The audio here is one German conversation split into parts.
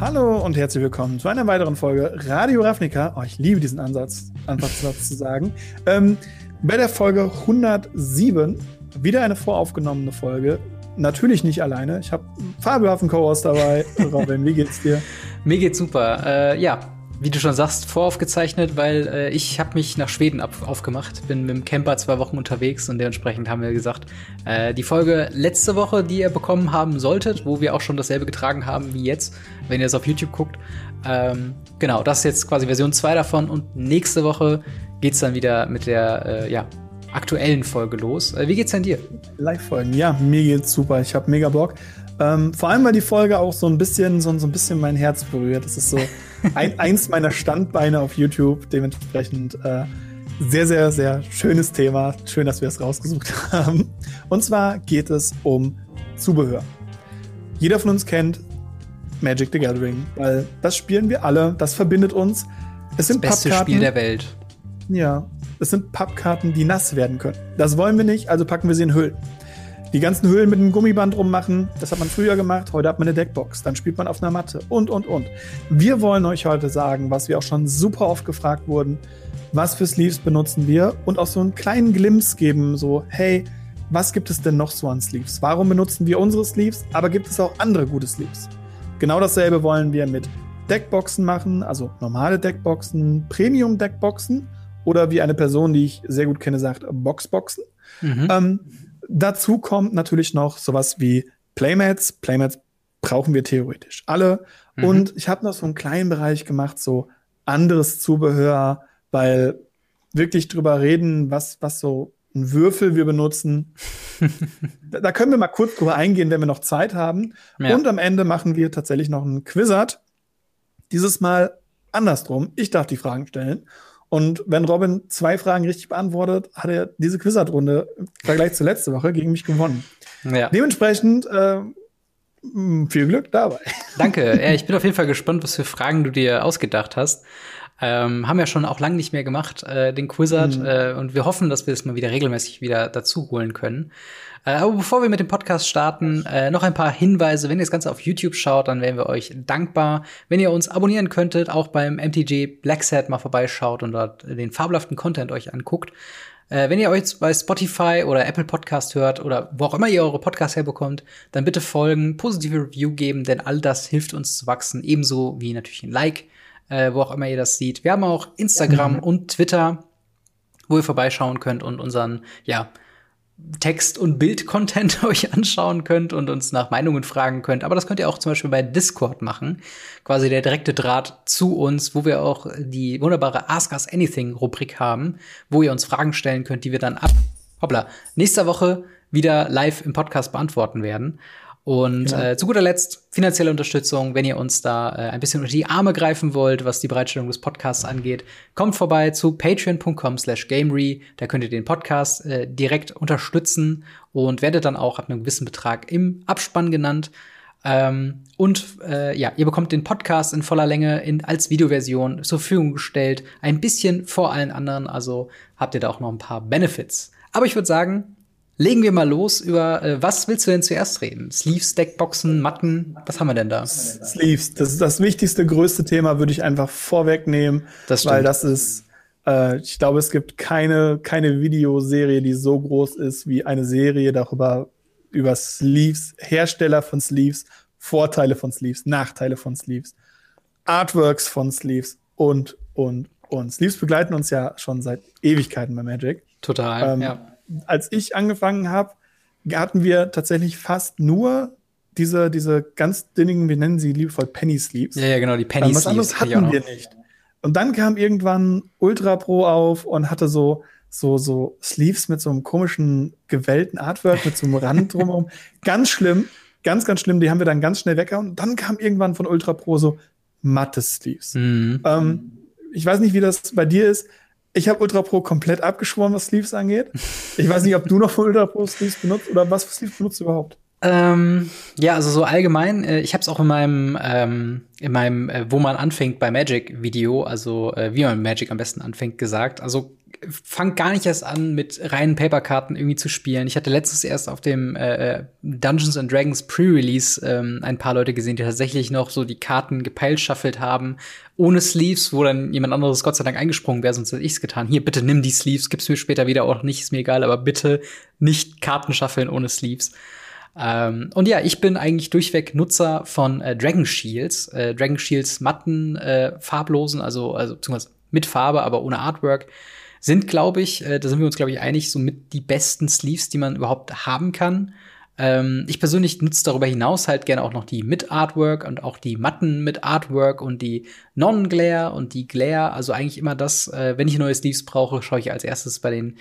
Hallo und herzlich willkommen zu einer weiteren Folge Radio Ravnica. Oh, ich liebe diesen Ansatz, Anfangssatz zu sagen. Ähm, bei der Folge 107 wieder eine voraufgenommene Folge. Natürlich nicht alleine. Ich habe fabelhaften Co-Host dabei. Robin, wie geht's dir? Mir geht's super. Äh, ja, wie du schon sagst, voraufgezeichnet, weil äh, ich habe mich nach Schweden ab aufgemacht, bin mit dem Camper zwei Wochen unterwegs und dementsprechend haben wir gesagt, äh, die Folge letzte Woche, die ihr bekommen haben solltet, wo wir auch schon dasselbe getragen haben wie jetzt, wenn ihr es auf YouTube guckt. Ähm, genau, das ist jetzt quasi Version 2 davon und nächste Woche geht's dann wieder mit der äh, ja, aktuellen Folge los. Äh, wie geht's denn dir? Live-Folgen, ja, mir geht's super. Ich habe mega Bock. Ähm, vor allem, weil die Folge auch so ein bisschen, so, so ein bisschen mein Herz berührt. Das ist so ein, eins meiner Standbeine auf YouTube. Dementsprechend äh, sehr, sehr, sehr schönes Thema. Schön, dass wir es rausgesucht haben. Und zwar geht es um Zubehör. Jeder von uns kennt Magic the Gathering, weil das spielen wir alle. Das verbindet uns. Es sind das beste Pappkarten. Spiel der Welt. Ja, es sind Pappkarten, die nass werden können. Das wollen wir nicht, also packen wir sie in Hüllen die ganzen Höhlen mit einem Gummiband rummachen. Das hat man früher gemacht. Heute hat man eine Deckbox. Dann spielt man auf einer Matte und, und, und. Wir wollen euch heute sagen, was wir auch schon super oft gefragt wurden. Was für Sleeves benutzen wir? Und auch so einen kleinen Glimpse geben, so, hey, was gibt es denn noch so an Sleeves? Warum benutzen wir unsere Sleeves? Aber gibt es auch andere gute Sleeves? Genau dasselbe wollen wir mit Deckboxen machen, also normale Deckboxen, Premium-Deckboxen oder wie eine Person, die ich sehr gut kenne, sagt, Boxboxen. Mhm. Ähm, Dazu kommt natürlich noch sowas wie Playmats. Playmats brauchen wir theoretisch alle. Mhm. Und ich habe noch so einen kleinen Bereich gemacht, so anderes Zubehör, weil wirklich drüber reden, was, was so ein Würfel wir benutzen. da, da, können wir mal kurz drüber eingehen, wenn wir noch Zeit haben. Ja. Und am Ende machen wir tatsächlich noch einen Quizard. Dieses Mal andersrum. Ich darf die Fragen stellen. Und wenn Robin zwei Fragen richtig beantwortet, hat er diese Quizard-Runde im Vergleich zur letzten Woche gegen mich gewonnen. Ja. Dementsprechend äh, viel Glück dabei. Danke. Ja, ich bin auf jeden Fall gespannt, was für Fragen du dir ausgedacht hast. Ähm, haben ja schon auch lange nicht mehr gemacht, äh, den Quizard. Mhm. Äh, und wir hoffen, dass wir es mal wieder regelmäßig wieder dazu holen können. Äh, aber bevor wir mit dem Podcast starten, äh, noch ein paar Hinweise. Wenn ihr das Ganze auf YouTube schaut, dann wären wir euch dankbar, wenn ihr uns abonnieren könntet, auch beim MTG Black Set mal vorbeischaut und dort den fabelhaften Content euch anguckt. Äh, wenn ihr euch bei Spotify oder Apple Podcast hört oder wo auch immer ihr eure Podcasts herbekommt, dann bitte folgen, positive Review geben, denn all das hilft uns zu wachsen, ebenso wie natürlich ein Like, äh, wo auch immer ihr das seht. Wir haben auch Instagram mhm. und Twitter, wo ihr vorbeischauen könnt und unseren, ja, Text- und Bild-Content euch anschauen könnt und uns nach Meinungen fragen könnt. Aber das könnt ihr auch zum Beispiel bei Discord machen. Quasi der direkte Draht zu uns, wo wir auch die wunderbare Ask Us Anything-Rubrik haben, wo ihr uns Fragen stellen könnt, die wir dann ab, hoppla, nächster Woche wieder live im Podcast beantworten werden. Und ja. äh, zu guter Letzt finanzielle Unterstützung, wenn ihr uns da äh, ein bisschen unter die Arme greifen wollt, was die Bereitstellung des Podcasts angeht, kommt vorbei zu patreon.com slash gamery. Da könnt ihr den Podcast äh, direkt unterstützen und werdet dann auch ab einem gewissen Betrag im Abspann genannt. Ähm, und äh, ja, ihr bekommt den Podcast in voller Länge in, als Videoversion zur Verfügung gestellt. Ein bisschen vor allen anderen, also habt ihr da auch noch ein paar Benefits. Aber ich würde sagen, Legen wir mal los über, äh, was willst du denn zuerst reden? Sleeves, Deckboxen, Matten, was haben wir denn da? Sleeves, das ist das wichtigste, größte Thema, würde ich einfach vorwegnehmen, das weil das ist, äh, ich glaube, es gibt keine, keine Videoserie, die so groß ist wie eine Serie darüber, über Sleeves, Hersteller von Sleeves, Vorteile von Sleeves, Nachteile von Sleeves, Artworks von Sleeves und, und, und. Sleeves begleiten uns ja schon seit Ewigkeiten bei Magic. Total, ähm, ja als ich angefangen habe, hatten wir tatsächlich fast nur diese, diese ganz dünnigen, wir nennen sie liebevoll Penny Sleeves. Ja, ja, genau, die Penny Sleeves. Was anderes hatten wir nicht. Und dann kam irgendwann Ultra Pro auf und hatte so, so, so Sleeves mit so einem komischen gewellten Artwork, mit so einem Rand drumherum. ganz schlimm, ganz, ganz schlimm. Die haben wir dann ganz schnell weggehauen. Und dann kam irgendwann von Ultra Pro so matte Sleeves. Mhm. Ähm, ich weiß nicht, wie das bei dir ist. Ich habe Ultra Pro komplett abgeschworen, was Sleeves angeht. Ich weiß nicht, ob du noch Ultra Pro Sleeves benutzt oder was für Sleeves benutzt du überhaupt? Ähm, ja, also so allgemein. Äh, ich habe es auch in meinem, ähm, in meinem, äh, wo man anfängt bei Magic Video, also äh, wie man Magic am besten anfängt, gesagt. Also fange gar nicht erst an, mit reinen Paperkarten irgendwie zu spielen. Ich hatte letztens erst auf dem äh, äh, Dungeons and Dragons Pre-Release ähm, ein paar Leute gesehen, die tatsächlich noch so die Karten gepeilschaffelt haben, ohne Sleeves, wo dann jemand anderes Gott sei Dank eingesprungen wäre, sonst hätte ich's getan. Hier, bitte nimm die Sleeves, gib's mir später wieder auch nicht, ist mir egal, aber bitte nicht Karten schaffeln ohne Sleeves. Ähm, und ja, ich bin eigentlich durchweg Nutzer von äh, Dragon Shields. Äh, Dragon Shields matten, äh, farblosen, also, also beziehungsweise mit Farbe, aber ohne Artwork, sind, glaube ich, äh, da sind wir uns, glaube ich, einig, so mit die besten Sleeves, die man überhaupt haben kann. Ähm, ich persönlich nutze darüber hinaus halt gerne auch noch die mit Artwork und auch die Matten mit Artwork und die Non-Glare und die Glare. Also eigentlich immer das, äh, wenn ich neue Sleeves brauche, schaue ich als erstes bei den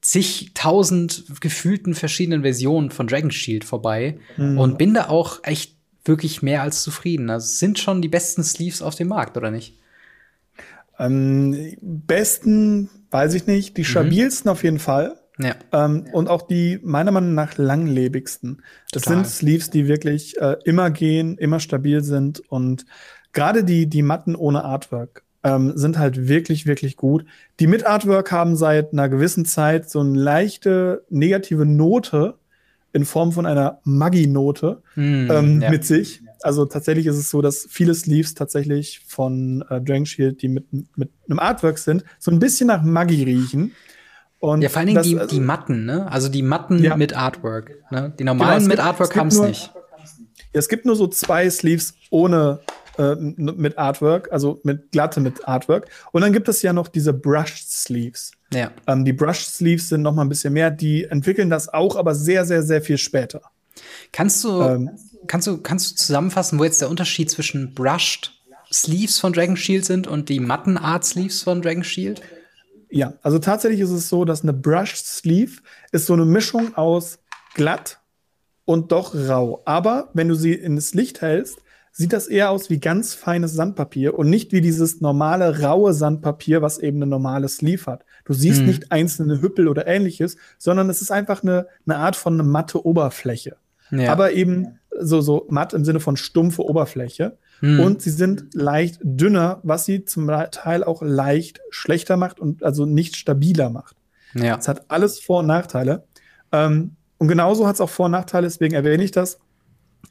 zigtausend gefühlten verschiedenen Versionen von Dragon Shield vorbei mhm. und bin da auch echt wirklich mehr als zufrieden. Also sind schon die besten Sleeves auf dem Markt, oder nicht? Ähm, besten, weiß ich nicht, die mhm. stabilsten mhm. auf jeden Fall. Ja. Ähm, und auch die meiner Meinung nach langlebigsten. Das Total. sind Sleeves, die wirklich äh, immer gehen, immer stabil sind und gerade die, die Matten ohne Artwork ähm, sind halt wirklich, wirklich gut. Die mit Artwork haben seit einer gewissen Zeit so eine leichte negative Note in Form von einer Maggi-Note mm, ähm, ja. mit sich. Also tatsächlich ist es so, dass viele Sleeves tatsächlich von äh, Dragon Shield, die mit, mit einem Artwork sind, so ein bisschen nach Maggi riechen. Und ja, vor allen Dingen das, die, die Matten, ne? Also die Matten ja. mit Artwork. Ne? Die normalen genau, mit Artwork haben es nicht. Ja, es gibt nur so zwei Sleeves ohne äh, mit Artwork, also mit glatte mit Artwork. Und dann gibt es ja noch diese Brushed Sleeves. Ja. Ähm, die Brushed Sleeves sind noch mal ein bisschen mehr. Die entwickeln das auch, aber sehr, sehr, sehr viel später. Kannst du, ähm, kannst du, kannst du zusammenfassen, wo jetzt der Unterschied zwischen Brushed Sleeves von Dragon Shield sind und die matten Art Sleeves von Dragon Shield? Ja, also tatsächlich ist es so, dass eine Brushed Sleeve ist so eine Mischung aus glatt und doch rau. Aber wenn du sie ins Licht hältst, sieht das eher aus wie ganz feines Sandpapier und nicht wie dieses normale raue Sandpapier, was eben ein normales Sleeve hat. Du siehst mhm. nicht einzelne Hüppel oder ähnliches, sondern es ist einfach eine, eine Art von eine matte Oberfläche. Ja. Aber eben so, so matt im Sinne von stumpfe Oberfläche. Mhm. Und sie sind leicht dünner, was sie zum Teil auch leicht schlechter macht und also nicht stabiler macht. Ja. Es hat alles Vor- und Nachteile. Ähm, und genauso hat es auch Vor- und Nachteile, deswegen erwähne ich das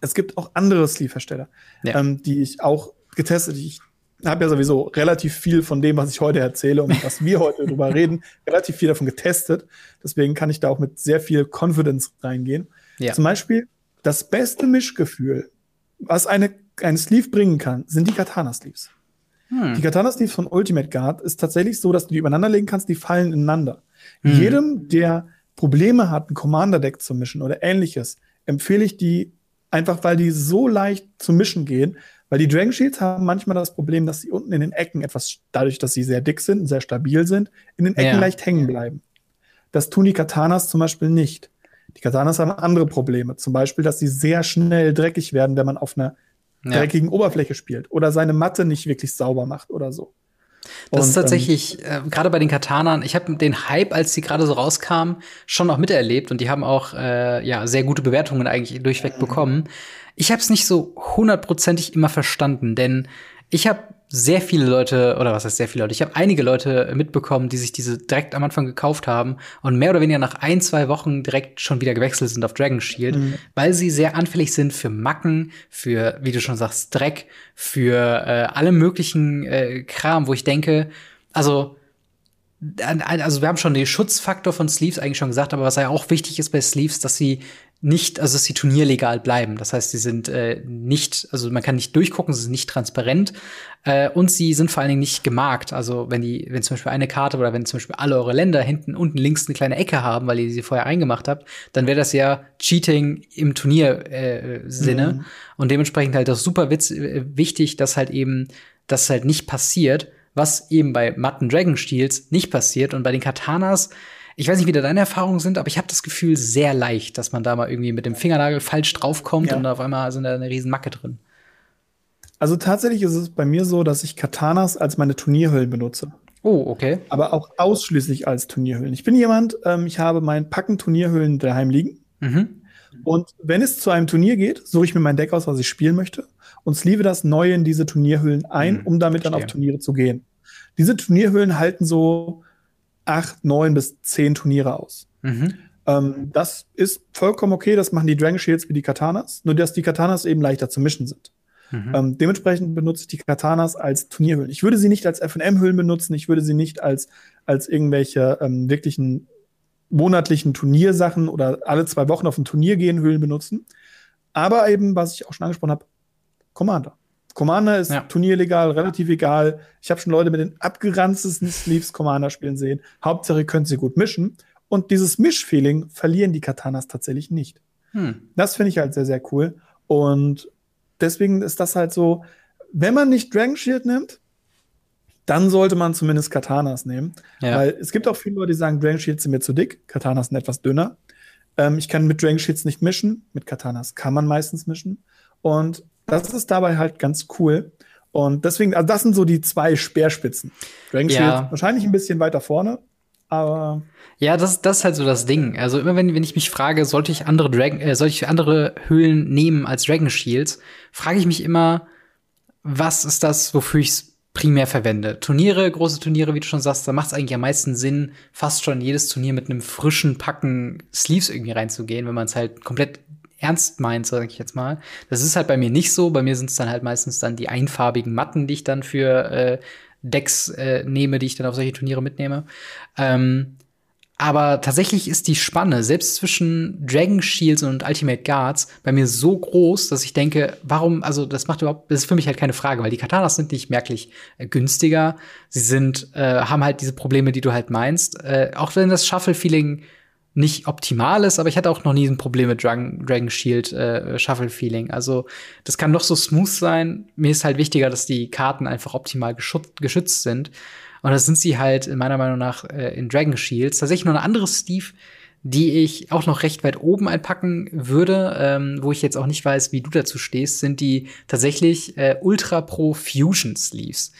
es gibt auch andere Sleeve-Hersteller, ja. ähm, die ich auch getestet. Ich habe ja sowieso relativ viel von dem, was ich heute erzähle und was wir heute drüber reden, relativ viel davon getestet. Deswegen kann ich da auch mit sehr viel Confidence reingehen. Ja. Zum Beispiel das beste Mischgefühl, was eine, ein Sleeve bringen kann, sind die Katana-Sleeves. Hm. Die Katana-Sleeves von Ultimate Guard ist tatsächlich so, dass du die übereinander legen kannst, die fallen ineinander. Hm. Jedem, der Probleme hat, ein Commander-Deck zu mischen oder ähnliches, empfehle ich die Einfach weil die so leicht zu mischen gehen. Weil die Dragon Shields haben manchmal das Problem, dass sie unten in den Ecken etwas, dadurch, dass sie sehr dick sind und sehr stabil sind, in den Ecken ja. leicht hängen bleiben. Das tun die Katanas zum Beispiel nicht. Die Katanas haben andere Probleme. Zum Beispiel, dass sie sehr schnell dreckig werden, wenn man auf einer ja. dreckigen Oberfläche spielt oder seine Matte nicht wirklich sauber macht oder so. Das und, ist tatsächlich, ähm, äh, gerade bei den Katanern, ich habe den Hype, als die gerade so rauskamen, schon noch miterlebt und die haben auch äh, ja sehr gute Bewertungen eigentlich durchweg bekommen. Ich habe es nicht so hundertprozentig immer verstanden, denn ich habe sehr viele Leute, oder was heißt sehr viele Leute, ich habe einige Leute mitbekommen, die sich diese direkt am Anfang gekauft haben und mehr oder weniger nach ein, zwei Wochen direkt schon wieder gewechselt sind auf Dragon Shield, mhm. weil sie sehr anfällig sind für Macken, für, wie du schon sagst, Dreck, für äh, alle möglichen äh, Kram, wo ich denke, also also wir haben schon den Schutzfaktor von Sleeves eigentlich schon gesagt, aber was ja auch wichtig ist bei Sleeves, dass sie nicht, also dass sie turnierlegal bleiben. Das heißt, sie sind äh, nicht, also man kann nicht durchgucken, sie sind nicht transparent äh, und sie sind vor allen Dingen nicht gemarkt. Also wenn die, wenn zum Beispiel eine Karte oder wenn zum Beispiel alle eure Länder hinten unten links eine kleine Ecke haben, weil ihr sie vorher eingemacht habt, dann wäre das ja Cheating im Turniersinne äh, mhm. und dementsprechend halt das super witz, äh, wichtig, dass halt eben das halt nicht passiert was eben bei matten Dragon Steels nicht passiert. Und bei den Katanas, ich weiß nicht, wie da deine Erfahrungen sind, aber ich habe das Gefühl sehr leicht, dass man da mal irgendwie mit dem Fingernagel falsch draufkommt ja. und auf einmal sind da eine riesen Macke drin. Also tatsächlich ist es bei mir so, dass ich Katanas als meine Turnierhüllen benutze. Oh, okay. Aber auch ausschließlich als Turnierhüllen. Ich bin jemand, ähm, ich habe mein Packen Turnierhüllen daheim liegen. Mhm. Und wenn es zu einem Turnier geht, suche ich mir mein Deck aus, was ich spielen möchte und sleeve das neu in diese Turnierhüllen ein, mhm, um damit verstehe. dann auf Turniere zu gehen. Diese Turnierhüllen halten so acht, neun bis zehn Turniere aus. Mhm. Ähm, das ist vollkommen okay, das machen die Dragon Shields wie die Katanas, nur dass die Katanas eben leichter zu mischen sind. Mhm. Ähm, dementsprechend benutze ich die Katanas als Turnierhüllen. Ich würde sie nicht als FM-Hüllen benutzen, ich würde sie nicht als, als irgendwelche ähm, wirklichen monatlichen Turniersachen oder alle zwei Wochen auf ein Turnier gehen Hüllen benutzen. Aber eben, was ich auch schon angesprochen habe, Commander. Commander ist ja. turnierlegal, relativ egal. Ich habe schon Leute mit den abgeranztesten Sleeves Commander spielen sehen. Hauptsache können sie gut mischen. Und dieses Mischfeeling verlieren die Katanas tatsächlich nicht. Hm. Das finde ich halt sehr, sehr cool. Und deswegen ist das halt so, wenn man nicht Dragon Shield nimmt, dann sollte man zumindest Katanas nehmen. Ja. Weil es gibt auch viele Leute, die sagen, Dragon Shields sind mir zu dick, Katanas sind etwas dünner. Ähm, ich kann mit Dragon Shields nicht mischen, mit Katanas kann man meistens mischen. Und das ist dabei halt ganz cool. Und deswegen, also das sind so die zwei Speerspitzen. Dragon ja. Shield wahrscheinlich ein bisschen weiter vorne, aber. Ja, das, das ist halt so das Ding. Also immer wenn, wenn ich mich frage, sollte ich andere Dragon, äh, sollte ich andere Höhlen nehmen als Dragon Shields, frage ich mich immer, was ist das, wofür ich es primär verwende. Turniere, große Turniere, wie du schon sagst, da macht es eigentlich am meisten Sinn, fast schon jedes Turnier mit einem frischen Packen Sleeves irgendwie reinzugehen, wenn man es halt komplett ernst meint, sage ich jetzt mal. Das ist halt bei mir nicht so. Bei mir sind es dann halt meistens dann die einfarbigen Matten, die ich dann für äh, Decks äh, nehme, die ich dann auf solche Turniere mitnehme. Ähm, aber tatsächlich ist die Spanne, selbst zwischen Dragon Shields und Ultimate Guards, bei mir so groß, dass ich denke, warum, also das macht überhaupt, das ist für mich halt keine Frage, weil die Katanas sind nicht merklich äh, günstiger. Sie sind, äh, haben halt diese Probleme, die du halt meinst. Äh, auch wenn das Shuffle-Feeling nicht optimal ist, aber ich hatte auch noch nie ein Problem mit Dragon, Dragon Shield äh, Shuffle Feeling. Also das kann doch so smooth sein. Mir ist halt wichtiger, dass die Karten einfach optimal geschützt sind. Und das sind sie halt in meiner Meinung nach äh, in Dragon Shields. Tatsächlich noch eine andere Steve, die ich auch noch recht weit oben einpacken würde, ähm, wo ich jetzt auch nicht weiß, wie du dazu stehst, sind die tatsächlich äh, Ultra Pro Fusion Sleeves.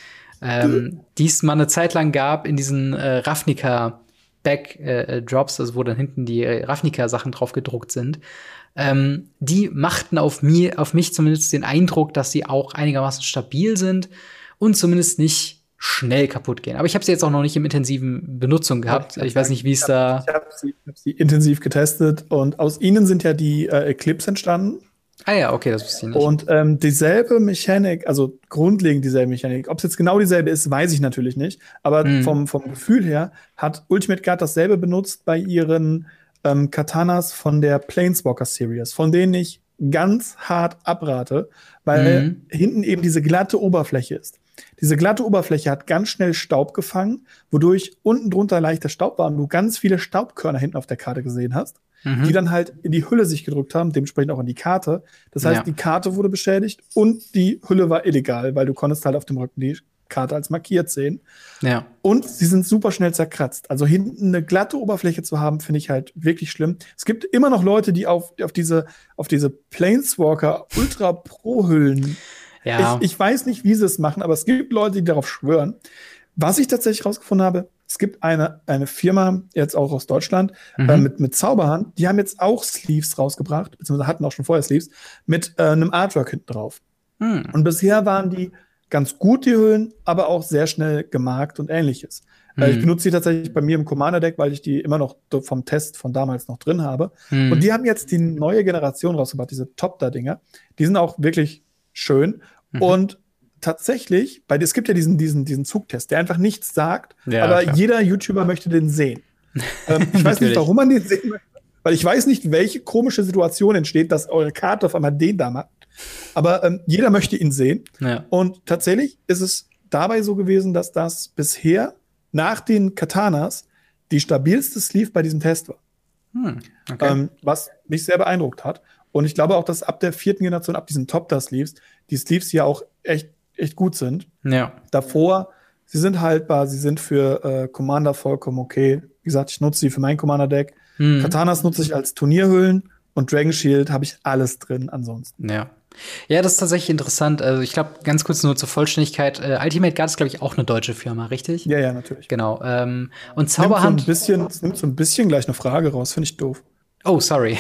Ähm, mhm. Die es mal eine Zeit lang gab in diesen äh, Ravnica Backdrops, äh, also wo dann hinten die äh, Ravnica-Sachen drauf gedruckt sind, ähm, die machten auf mir, auf mich zumindest den Eindruck, dass sie auch einigermaßen stabil sind und zumindest nicht schnell kaputt gehen. Aber ich habe sie jetzt auch noch nicht im intensiven Benutzung gehabt. Ich, ich weiß nicht, wie es da. Ich habe sie, hab sie, intensiv getestet und aus ihnen sind ja die äh, Eclipse entstanden. Ah ja, okay, das wusste ich nicht. Und ähm, dieselbe Mechanik, also grundlegend dieselbe Mechanik. Ob es jetzt genau dieselbe ist, weiß ich natürlich nicht. Aber hm. vom, vom Gefühl her hat Ultimate Guard dasselbe benutzt bei ihren ähm, Katanas von der Planeswalker Series, von denen ich ganz hart abrate, weil mhm. hinten eben diese glatte Oberfläche ist. Diese glatte Oberfläche hat ganz schnell Staub gefangen, wodurch unten drunter leichter Staub war und du ganz viele Staubkörner hinten auf der Karte gesehen hast mhm. die dann halt in die Hülle sich gedrückt haben, dementsprechend auch in die Karte. Das heißt, ja. die Karte wurde beschädigt und die Hülle war illegal, weil du konntest halt auf dem Rücken die Karte als markiert sehen. Ja. Und sie sind super schnell zerkratzt. Also hinten eine glatte Oberfläche zu haben, finde ich halt wirklich schlimm. Es gibt immer noch Leute, die auf, auf diese, auf diese Planeswalker Ultra Pro Hüllen. Ja. Ich, ich weiß nicht, wie sie es machen, aber es gibt Leute, die darauf schwören. Was ich tatsächlich rausgefunden habe, es gibt eine, eine Firma, jetzt auch aus Deutschland, mhm. äh, mit, mit Zauberhand, die haben jetzt auch Sleeves rausgebracht, beziehungsweise hatten auch schon vorher Sleeves, mit äh, einem Artwork hinten drauf. Mhm. Und bisher waren die ganz gut, die Hüllen, aber auch sehr schnell gemarkt und ähnliches. Mhm. Äh, ich benutze die tatsächlich bei mir im Commander-Deck, weil ich die immer noch vom Test von damals noch drin habe. Mhm. Und die haben jetzt die neue Generation rausgebracht, diese Top-Da-Dinger. Die sind auch wirklich schön. Mhm. Und tatsächlich, weil es gibt ja diesen, diesen, diesen Zugtest, der einfach nichts sagt, ja, aber klar. jeder YouTuber möchte den sehen. ähm, ich weiß nicht, warum man den sehen möchte, weil ich weiß nicht, welche komische Situation entsteht, dass eure Karte auf einmal den da macht. Aber ähm, jeder möchte ihn sehen. Ja. Und tatsächlich ist es dabei so gewesen, dass das bisher nach den Katanas die stabilste Sleeve bei diesem Test war. Hm, okay. ähm, was mich sehr beeindruckt hat. Und ich glaube auch, dass ab der vierten Generation, ab diesen Top-Da-Sleeves, die Sleeves ja auch echt echt gut sind. Ja. Davor, sie sind haltbar, sie sind für äh, Commander vollkommen okay. Wie gesagt, ich nutze sie für mein Commander-Deck. Hm. Katanas nutze ich als Turnierhüllen und Dragon Shield habe ich alles drin ansonsten. Ja. Ja, das ist tatsächlich interessant. Also ich glaube, ganz kurz nur zur Vollständigkeit. Äh, Ultimate Guard ist, glaube ich, auch eine deutsche Firma, richtig? Ja, ja, natürlich. Genau. Ähm, und Zauberhand. Nimmt so ein bisschen, nimmt so ein bisschen gleich eine Frage raus, finde ich doof. Oh, sorry.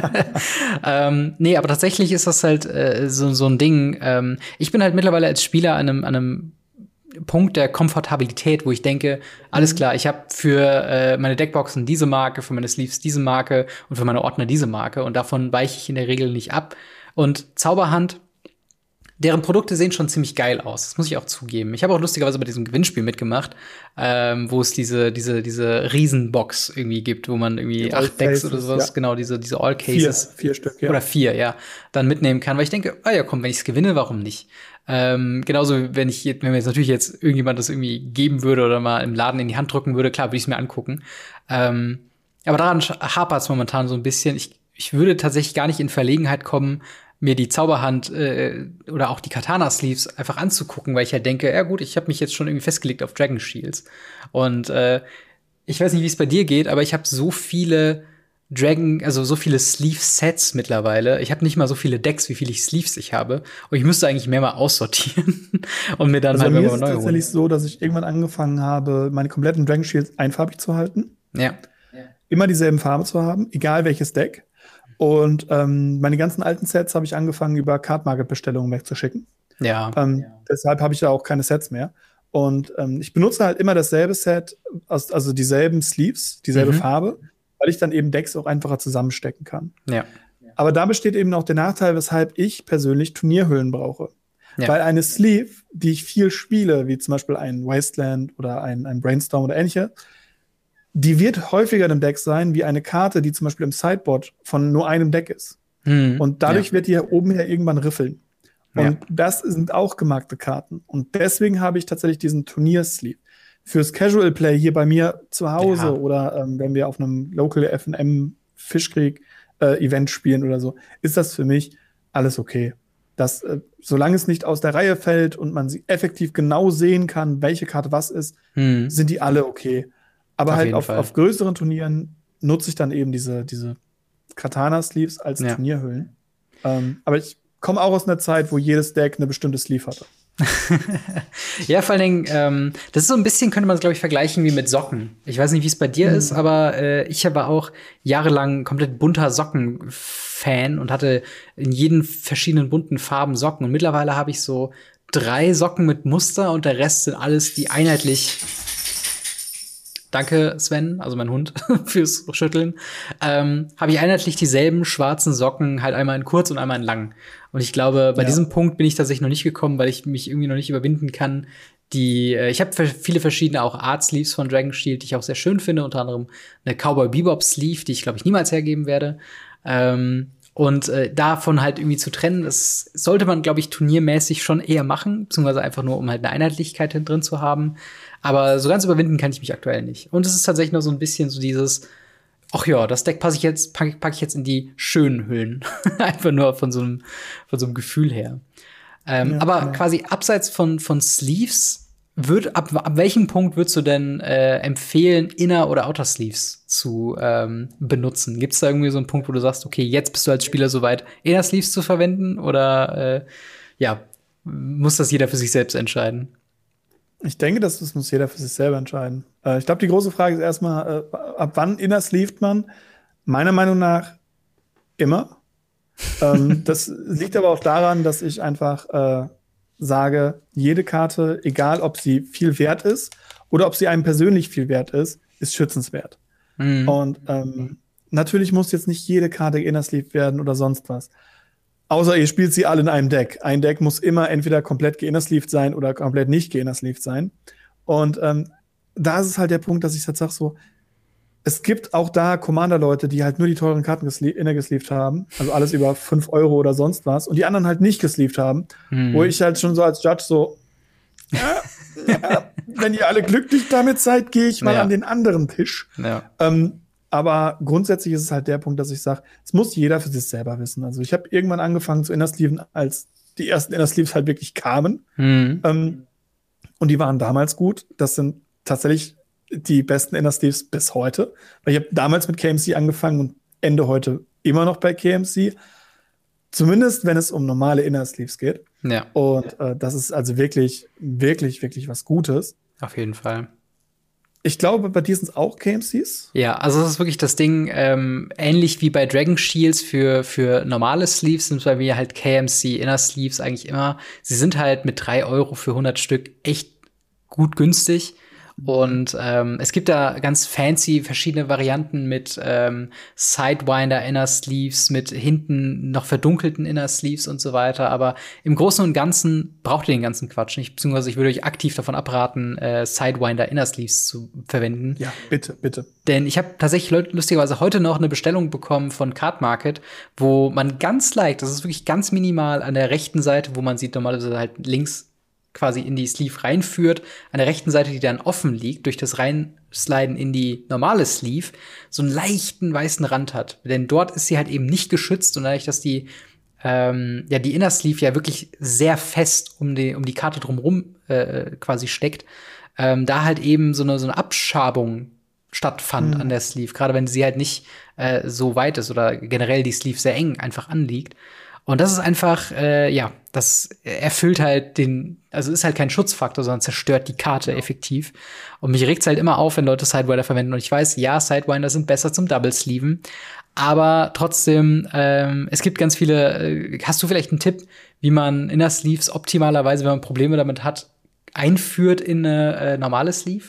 ähm, nee, aber tatsächlich ist das halt äh, so, so ein Ding. Ähm, ich bin halt mittlerweile als Spieler an einem, an einem Punkt der Komfortabilität, wo ich denke, alles mhm. klar, ich habe für äh, meine Deckboxen diese Marke, für meine Sleeves diese Marke und für meine Ordner diese Marke und davon weiche ich in der Regel nicht ab. Und Zauberhand deren Produkte sehen schon ziemlich geil aus. Das muss ich auch zugeben. Ich habe auch lustigerweise bei diesem Gewinnspiel mitgemacht, ähm, wo es diese, diese, diese Riesenbox irgendwie gibt, wo man irgendwie acht Decks oder sowas, ja. genau, diese, diese All Cases. Vier, vier Stück, ja. Oder vier, ja, dann mitnehmen kann, weil ich denke, ah ja, komm, wenn ich es gewinne, warum nicht? Ähm, genauso, wenn ich wenn mir jetzt natürlich jetzt irgendjemand das irgendwie geben würde oder mal im Laden in die Hand drücken würde, klar, würde ich es mir angucken. Ähm, aber daran hapert es momentan so ein bisschen. Ich, ich würde tatsächlich gar nicht in Verlegenheit kommen, mir die Zauberhand äh, oder auch die Katana Sleeves einfach anzugucken, weil ich ja halt denke, ja gut, ich habe mich jetzt schon irgendwie festgelegt auf Dragon Shields und äh, ich weiß nicht, wie es bei dir geht, aber ich habe so viele Dragon, also so viele Sleeve-Sets mittlerweile. Ich habe nicht mal so viele Decks, wie viele ich Sleeves ich habe. Und ich müsste eigentlich mehr mal aussortieren und mir dann also halt mir ist es tatsächlich so, dass ich irgendwann angefangen habe, meine kompletten Dragon Shields einfarbig zu halten. Ja. Immer dieselben Farbe zu haben, egal welches Deck. Und ähm, meine ganzen alten Sets habe ich angefangen, über Card Market Bestellungen wegzuschicken. Ja. Ähm, ja. Deshalb habe ich da auch keine Sets mehr. Und ähm, ich benutze halt immer dasselbe Set, also dieselben Sleeves, dieselbe mhm. Farbe, weil ich dann eben Decks auch einfacher zusammenstecken kann. Ja. Aber da besteht eben auch der Nachteil, weshalb ich persönlich Turnierhüllen brauche. Ja. Weil eine Sleeve, die ich viel spiele, wie zum Beispiel ein Wasteland oder ein, ein Brainstorm oder ähnliche, die wird häufiger im Deck sein, wie eine Karte, die zum Beispiel im Sideboard von nur einem Deck ist. Mhm. Und dadurch ja. wird die hier oben ja irgendwann riffeln. Und ja. das sind auch gemarkte Karten. Und deswegen habe ich tatsächlich diesen Turniersleeve. Fürs Casual Play hier bei mir zu Hause ja. oder ähm, wenn wir auf einem Local FM Fischkrieg äh, Event spielen oder so, ist das für mich alles okay. Das, äh, solange es nicht aus der Reihe fällt und man sie effektiv genau sehen kann, welche Karte was ist, mhm. sind die alle okay. Aber auf halt auf, auf, größeren Turnieren nutze ich dann eben diese, diese Katana-Sleeves als ja. Turnierhüllen. Ähm, aber ich komme auch aus einer Zeit, wo jedes Deck eine bestimmte Sleeve hatte. ja, vor allen Dingen, ähm, das ist so ein bisschen, könnte man es, glaube ich, vergleichen wie mit Socken. Ich weiß nicht, wie es bei dir mhm. ist, aber äh, ich war auch jahrelang komplett bunter Socken-Fan und hatte in jeden verschiedenen bunten Farben Socken. Und mittlerweile habe ich so drei Socken mit Muster und der Rest sind alles, die einheitlich danke Sven, also mein Hund, fürs Schütteln, ähm, habe ich einheitlich dieselben schwarzen Socken, halt einmal in kurz und einmal in lang. Und ich glaube, bei ja. diesem Punkt bin ich tatsächlich noch nicht gekommen, weil ich mich irgendwie noch nicht überwinden kann. Die, äh, ich habe viele verschiedene auch Art Sleeves von Dragon Shield, die ich auch sehr schön finde, unter anderem eine Cowboy Bebop Sleeve, die ich glaube ich niemals hergeben werde. Ähm, und äh, davon halt irgendwie zu trennen, das sollte man, glaube ich, turniermäßig schon eher machen, beziehungsweise einfach nur, um halt eine Einheitlichkeit drin zu haben. Aber so ganz überwinden kann ich mich aktuell nicht. Und es ist tatsächlich nur so ein bisschen so dieses, ach ja, das Deck passe ich jetzt, packe pack ich jetzt in die schönen Hüllen. Einfach nur von so einem, von so einem Gefühl her. Ähm, ja, aber ja. quasi abseits von, von Sleeves, würd, ab, ab welchem Punkt würdest du denn äh, empfehlen, Inner- oder Outer Sleeves zu ähm, benutzen? Gibt es da irgendwie so einen Punkt, wo du sagst, okay, jetzt bist du als Spieler soweit, Inner Sleeves zu verwenden? Oder äh, ja, muss das jeder für sich selbst entscheiden? Ich denke, das, das muss jeder für sich selber entscheiden. Äh, ich glaube, die große Frage ist erstmal, äh, ab wann inner sleeved man? Meiner Meinung nach immer. ähm, das liegt aber auch daran, dass ich einfach äh, sage, jede Karte, egal ob sie viel wert ist oder ob sie einem persönlich viel wert ist, ist schützenswert. Mhm. Und ähm, natürlich muss jetzt nicht jede Karte inner sleeved werden oder sonst was. Außer ihr spielt sie alle in einem Deck. Ein Deck muss immer entweder komplett geinnersleeved sein oder komplett nicht geinnersleeved sein. Und ähm, da ist es halt der Punkt, dass ich halt sage so, es gibt auch da Commander-Leute, die halt nur die teuren Karten inner gesleeved haben, also alles über 5 Euro oder sonst was, und die anderen halt nicht gesleeved haben, hm. wo ich halt schon so als Judge so, ja, ja, wenn ihr alle glücklich damit seid, gehe ich mal ja. an den anderen Tisch. Ähm, aber grundsätzlich ist es halt der Punkt, dass ich sage, es muss jeder für sich selber wissen. Also ich habe irgendwann angefangen zu Innersleeven, als die ersten Innersleeves halt wirklich kamen. Mhm. Ähm, und die waren damals gut. Das sind tatsächlich die besten Innersleeves bis heute. Weil ich habe damals mit KMC angefangen und ende heute immer noch bei KMC. Zumindest, wenn es um normale Innersleeves geht. Ja. Und äh, das ist also wirklich, wirklich, wirklich was Gutes. Auf jeden Fall. Ich glaube, bei dir sind es auch KMCs. Ja, also das ist wirklich das Ding, ähm, ähnlich wie bei Dragon Shields für, für normale Sleeves sind bei mir halt KMC Inner Sleeves eigentlich immer. Sie sind halt mit drei Euro für 100 Stück echt gut günstig. Und ähm, es gibt da ganz fancy verschiedene Varianten mit ähm, Sidewinder Inner Sleeves, mit hinten noch verdunkelten Inner Sleeves und so weiter. Aber im Großen und Ganzen braucht ihr den ganzen Quatsch nicht. Beziehungsweise ich würde euch aktiv davon abraten, äh, Sidewinder Inner Sleeves zu verwenden. Ja, bitte, bitte. Denn ich habe tatsächlich lustigerweise heute noch eine Bestellung bekommen von Card Market, wo man ganz leicht, das ist wirklich ganz minimal an der rechten Seite, wo man sieht normalerweise halt links quasi in die Sleeve reinführt, an der rechten Seite, die dann offen liegt, durch das Reinsliden in die normale Sleeve, so einen leichten weißen Rand hat. Denn dort ist sie halt eben nicht geschützt und dadurch, dass die ähm, ja die Inner Sleeve ja wirklich sehr fest um die um die Karte drumherum äh, quasi steckt, ähm, da halt eben so eine so eine Abschabung stattfand mhm. an der Sleeve, gerade wenn sie halt nicht äh, so weit ist oder generell die Sleeve sehr eng einfach anliegt. Und das ist einfach, äh, ja, das erfüllt halt den, also ist halt kein Schutzfaktor, sondern zerstört die Karte genau. effektiv. Und mich regt's halt immer auf, wenn Leute Sidewinder verwenden. Und ich weiß, ja, Sidewinder sind besser zum Double Sleeven. Aber trotzdem, ähm, es gibt ganz viele. Äh, hast du vielleicht einen Tipp, wie man Inner Sleeves optimalerweise, wenn man Probleme damit hat, einführt in eine äh, normale Sleeve?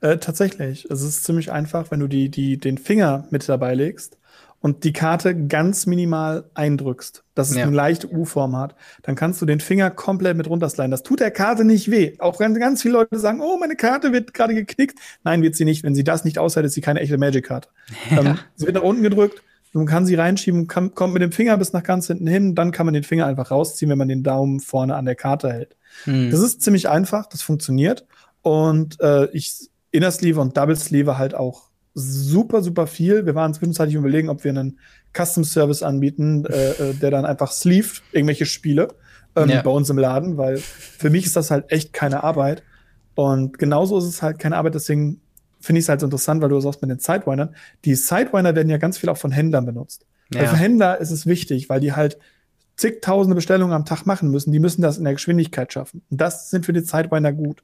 Äh, tatsächlich. Es ist ziemlich einfach, wenn du die, die, den Finger mit dabei legst und die Karte ganz minimal eindrückst, dass es ja. eine leichte U-Form hat, dann kannst du den Finger komplett mit runtersliden. Das tut der Karte nicht weh. Auch wenn ganz viele Leute sagen, oh, meine Karte wird gerade geknickt. Nein, wird sie nicht. Wenn sie das nicht aushält, ist sie keine echte Magic-Karte. Ja. Ähm, sie wird nach unten gedrückt, man kann sie reinschieben, kann, kommt mit dem Finger bis nach ganz hinten hin, dann kann man den Finger einfach rausziehen, wenn man den Daumen vorne an der Karte hält. Hm. Das ist ziemlich einfach, das funktioniert. Und äh, ich Inner Sleeve und Double Sleeve halt auch super, super viel. Wir waren zwischenzeitlich überlegen, ob wir einen Custom Service anbieten, äh, äh, der dann einfach sleeved irgendwelche Spiele ähm, ja. bei uns im Laden, weil für mich ist das halt echt keine Arbeit. Und genauso ist es halt keine Arbeit, deswegen finde ich es halt so interessant, weil du sagst mit den Sidewindern. Die Sidewinder werden ja ganz viel auch von Händlern benutzt. Ja. für Händler ist es wichtig, weil die halt zigtausende Bestellungen am Tag machen müssen. Die müssen das in der Geschwindigkeit schaffen. Und das sind für die Sidewinder gut.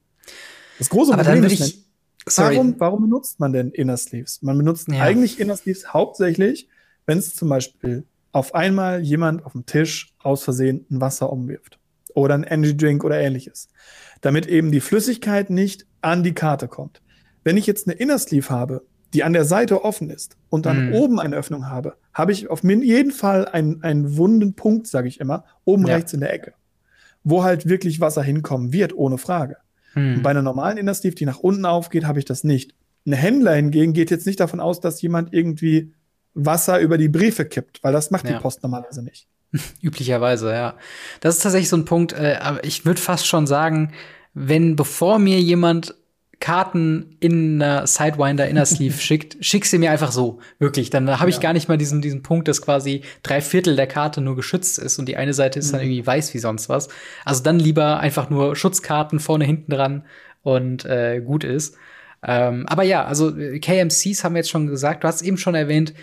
Das große Aber Problem ist, Warum, warum benutzt man denn Inner Sleeves? Man benutzt ja. eigentlich Inner Sleeves hauptsächlich, wenn es zum Beispiel auf einmal jemand auf dem Tisch aus Versehen ein Wasser umwirft oder ein Energy Drink oder ähnliches, damit eben die Flüssigkeit nicht an die Karte kommt. Wenn ich jetzt eine Inner Sleeve habe, die an der Seite offen ist und dann mhm. oben eine Öffnung habe, habe ich auf jeden Fall einen, einen wunden Punkt, sage ich immer, oben ja. rechts in der Ecke, wo halt wirklich Wasser hinkommen wird, ohne Frage. Hm. bei einer normalen Inner Sleeve, die nach unten aufgeht, habe ich das nicht. Ein Händler hingegen geht jetzt nicht davon aus, dass jemand irgendwie Wasser über die Briefe kippt, weil das macht ja. die Post normalerweise nicht. Üblicherweise, ja. Das ist tatsächlich so ein Punkt, äh, aber ich würde fast schon sagen, wenn bevor mir jemand Karten in einer Sidewinder Inner Sleeve schickt, schick sie mir einfach so. Wirklich. Dann habe ich ja. gar nicht mal diesen, diesen Punkt, dass quasi drei Viertel der Karte nur geschützt ist und die eine Seite ist mhm. dann irgendwie weiß wie sonst was. Also dann lieber einfach nur Schutzkarten vorne, hinten dran und äh, gut ist. Ähm, aber ja, also äh, KMCs haben wir jetzt schon gesagt, du hast eben schon erwähnt,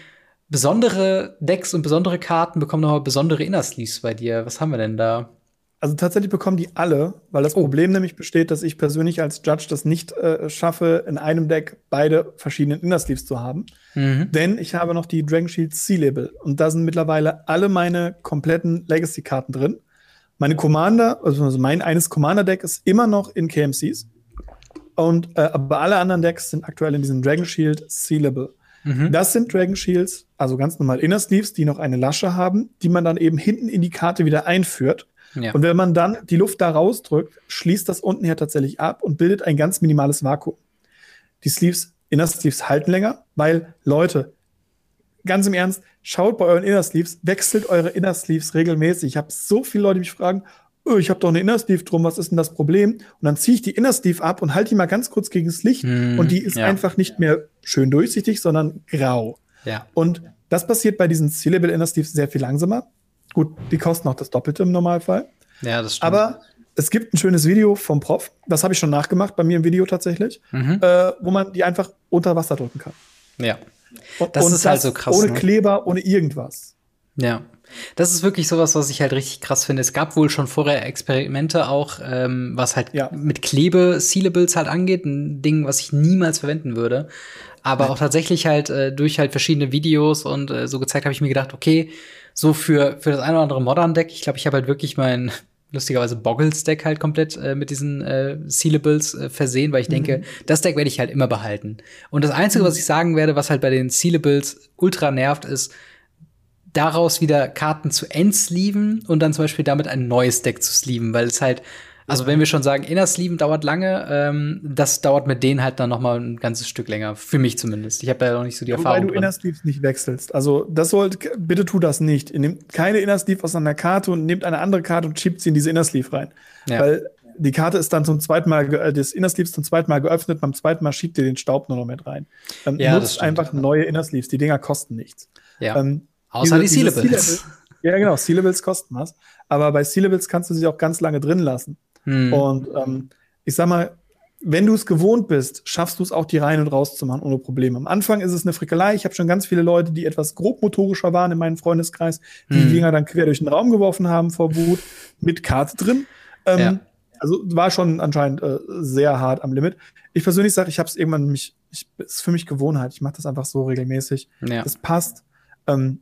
besondere Decks und besondere Karten bekommen nochmal besondere Inner Sleeves bei dir. Was haben wir denn da? Also tatsächlich bekommen die alle, weil das oh. Problem nämlich besteht, dass ich persönlich als Judge das nicht äh, schaffe, in einem Deck beide verschiedenen Inner Sleeves zu haben. Mhm. Denn ich habe noch die Dragon Shield Sea-Label und da sind mittlerweile alle meine kompletten Legacy-Karten drin. Meine Commander, also mein eines Commander-Deck ist immer noch in KMCs. Und äh, aber alle anderen Decks sind aktuell in diesem Dragon Shield Sea-Label. Mhm. Das sind Dragon Shields, also ganz normal Inner Sleeves, die noch eine Lasche haben, die man dann eben hinten in die Karte wieder einführt. Ja. Und wenn man dann die Luft da rausdrückt, schließt das unten her tatsächlich ab und bildet ein ganz minimales Vakuum. Die Sleeves, Inner Sleeves halten länger, weil Leute, ganz im Ernst, schaut bei euren Inner Sleeves, wechselt eure Inner Sleeves regelmäßig. Ich habe so viele Leute, die mich fragen, oh, ich habe doch eine Inner Sleeve drum, was ist denn das Problem? Und dann ziehe ich die Inner Sleeve ab und halte die mal ganz kurz gegen das Licht mm, und die ist ja. einfach nicht mehr schön durchsichtig, sondern grau. Ja. Und das passiert bei diesen Sealable Inner Sleeves sehr viel langsamer. Gut, die kosten auch das Doppelte im Normalfall. Ja, das stimmt. Aber es gibt ein schönes Video vom Prof, das habe ich schon nachgemacht, bei mir im Video tatsächlich, mhm. äh, wo man die einfach unter Wasser drücken kann. Ja. Und, das und ist halt so krass. Ohne ne? Kleber, ohne irgendwas. Ja. Das ist wirklich sowas, was ich halt richtig krass finde. Es gab wohl schon vorher Experimente auch, ähm, was halt ja. mit Klebe-Sealables halt angeht. Ein Ding, was ich niemals verwenden würde. Aber Nein. auch tatsächlich halt äh, durch halt verschiedene Videos und äh, so gezeigt habe ich mir gedacht, okay, so für, für das eine oder andere Modern-Deck, ich glaube, ich habe halt wirklich mein lustigerweise Boggles Deck halt komplett äh, mit diesen äh, Sealables äh, versehen, weil ich mhm. denke, das Deck werde ich halt immer behalten. Und das Einzige, mhm. was ich sagen werde, was halt bei den Sealables ultra nervt, ist, daraus wieder Karten zu entsleeven und dann zum Beispiel damit ein neues Deck zu sleeven, weil es halt also wenn wir schon sagen, Inner Sleeven dauert lange, ähm, das dauert mit denen halt dann noch mal ein ganzes Stück länger. Für mich zumindest. Ich habe da noch nicht so die Wobei Erfahrung. Weil du Inner Sleeves nicht wechselst. Also das sollt, bitte tu das nicht. Ihr nehmt keine Inner Sleeve aus einer Karte und nehmt eine andere Karte und schiebt sie in diese Inner Sleeve rein. Ja. Weil die Karte ist dann zum zweiten Mal, äh, das Inner Sleeves zum zweiten Mal geöffnet, beim zweiten Mal schiebt ihr den Staub nur noch mit rein. Dann ja, nutzt einfach neue Inner Sleeves. Die Dinger kosten nichts. Ja. Ähm, Außer diese, die Sealables. Ja, genau. Sealables kosten was. Aber bei Sealables kannst du sie auch ganz lange drin lassen. Hm. Und ähm, ich sag mal, wenn du es gewohnt bist, schaffst du es auch, die rein und raus zu machen ohne Probleme. Am Anfang ist es eine Frickelei. Ich habe schon ganz viele Leute, die etwas grobmotorischer waren in meinem Freundeskreis, die hm. die Dinger dann quer durch den Raum geworfen haben vor Wut mit Karte drin. Ähm, ja. Also war schon anscheinend äh, sehr hart am Limit. Ich persönlich sage, ich habe es irgendwann mich, ich, ist für mich Gewohnheit. Ich mache das einfach so regelmäßig. Ja. Das passt. Ähm,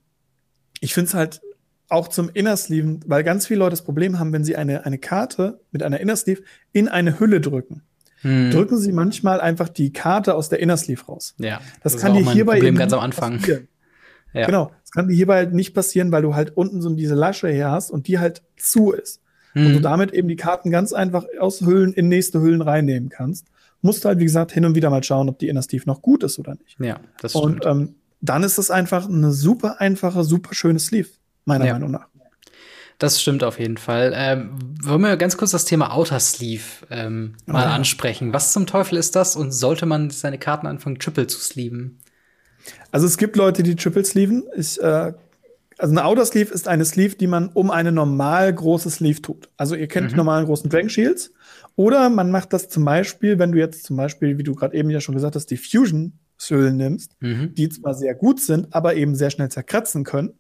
ich finde es halt auch zum Innersleeven, weil ganz viele Leute das Problem haben, wenn sie eine, eine Karte mit einer Innersleeve in eine Hülle drücken. Hm. Drücken sie manchmal einfach die Karte aus der Innersleeve raus. Ja, das, das kann dir hierbei Problem ganz am Anfang. Ja. Genau, das kann dir hierbei halt nicht passieren, weil du halt unten so diese Lasche her hast und die halt zu ist. Hm. Und du damit eben die Karten ganz einfach aus Hüllen in nächste Hüllen reinnehmen kannst. Musst halt, wie gesagt, hin und wieder mal schauen, ob die Innersleeve noch gut ist oder nicht. Ja, das stimmt. Und ähm, dann ist es einfach eine super einfache, super schöne Sleeve meiner ja. Meinung nach. Das stimmt auf jeden Fall. Ähm, wollen wir ganz kurz das Thema Outer Sleeve ähm, mal ja. ansprechen. Was zum Teufel ist das und sollte man seine Karten anfangen, Triple zu sleeven? Also es gibt Leute, die Triple sleeven. Ich, äh, also eine Outer Sleeve ist eine Sleeve, die man um eine normal große Sleeve tut. Also ihr kennt mhm. die normalen großen Dragon Shields. Oder man macht das zum Beispiel, wenn du jetzt zum Beispiel, wie du gerade eben ja schon gesagt hast, die Fusion-Hüllen nimmst, mhm. die zwar sehr gut sind, aber eben sehr schnell zerkratzen können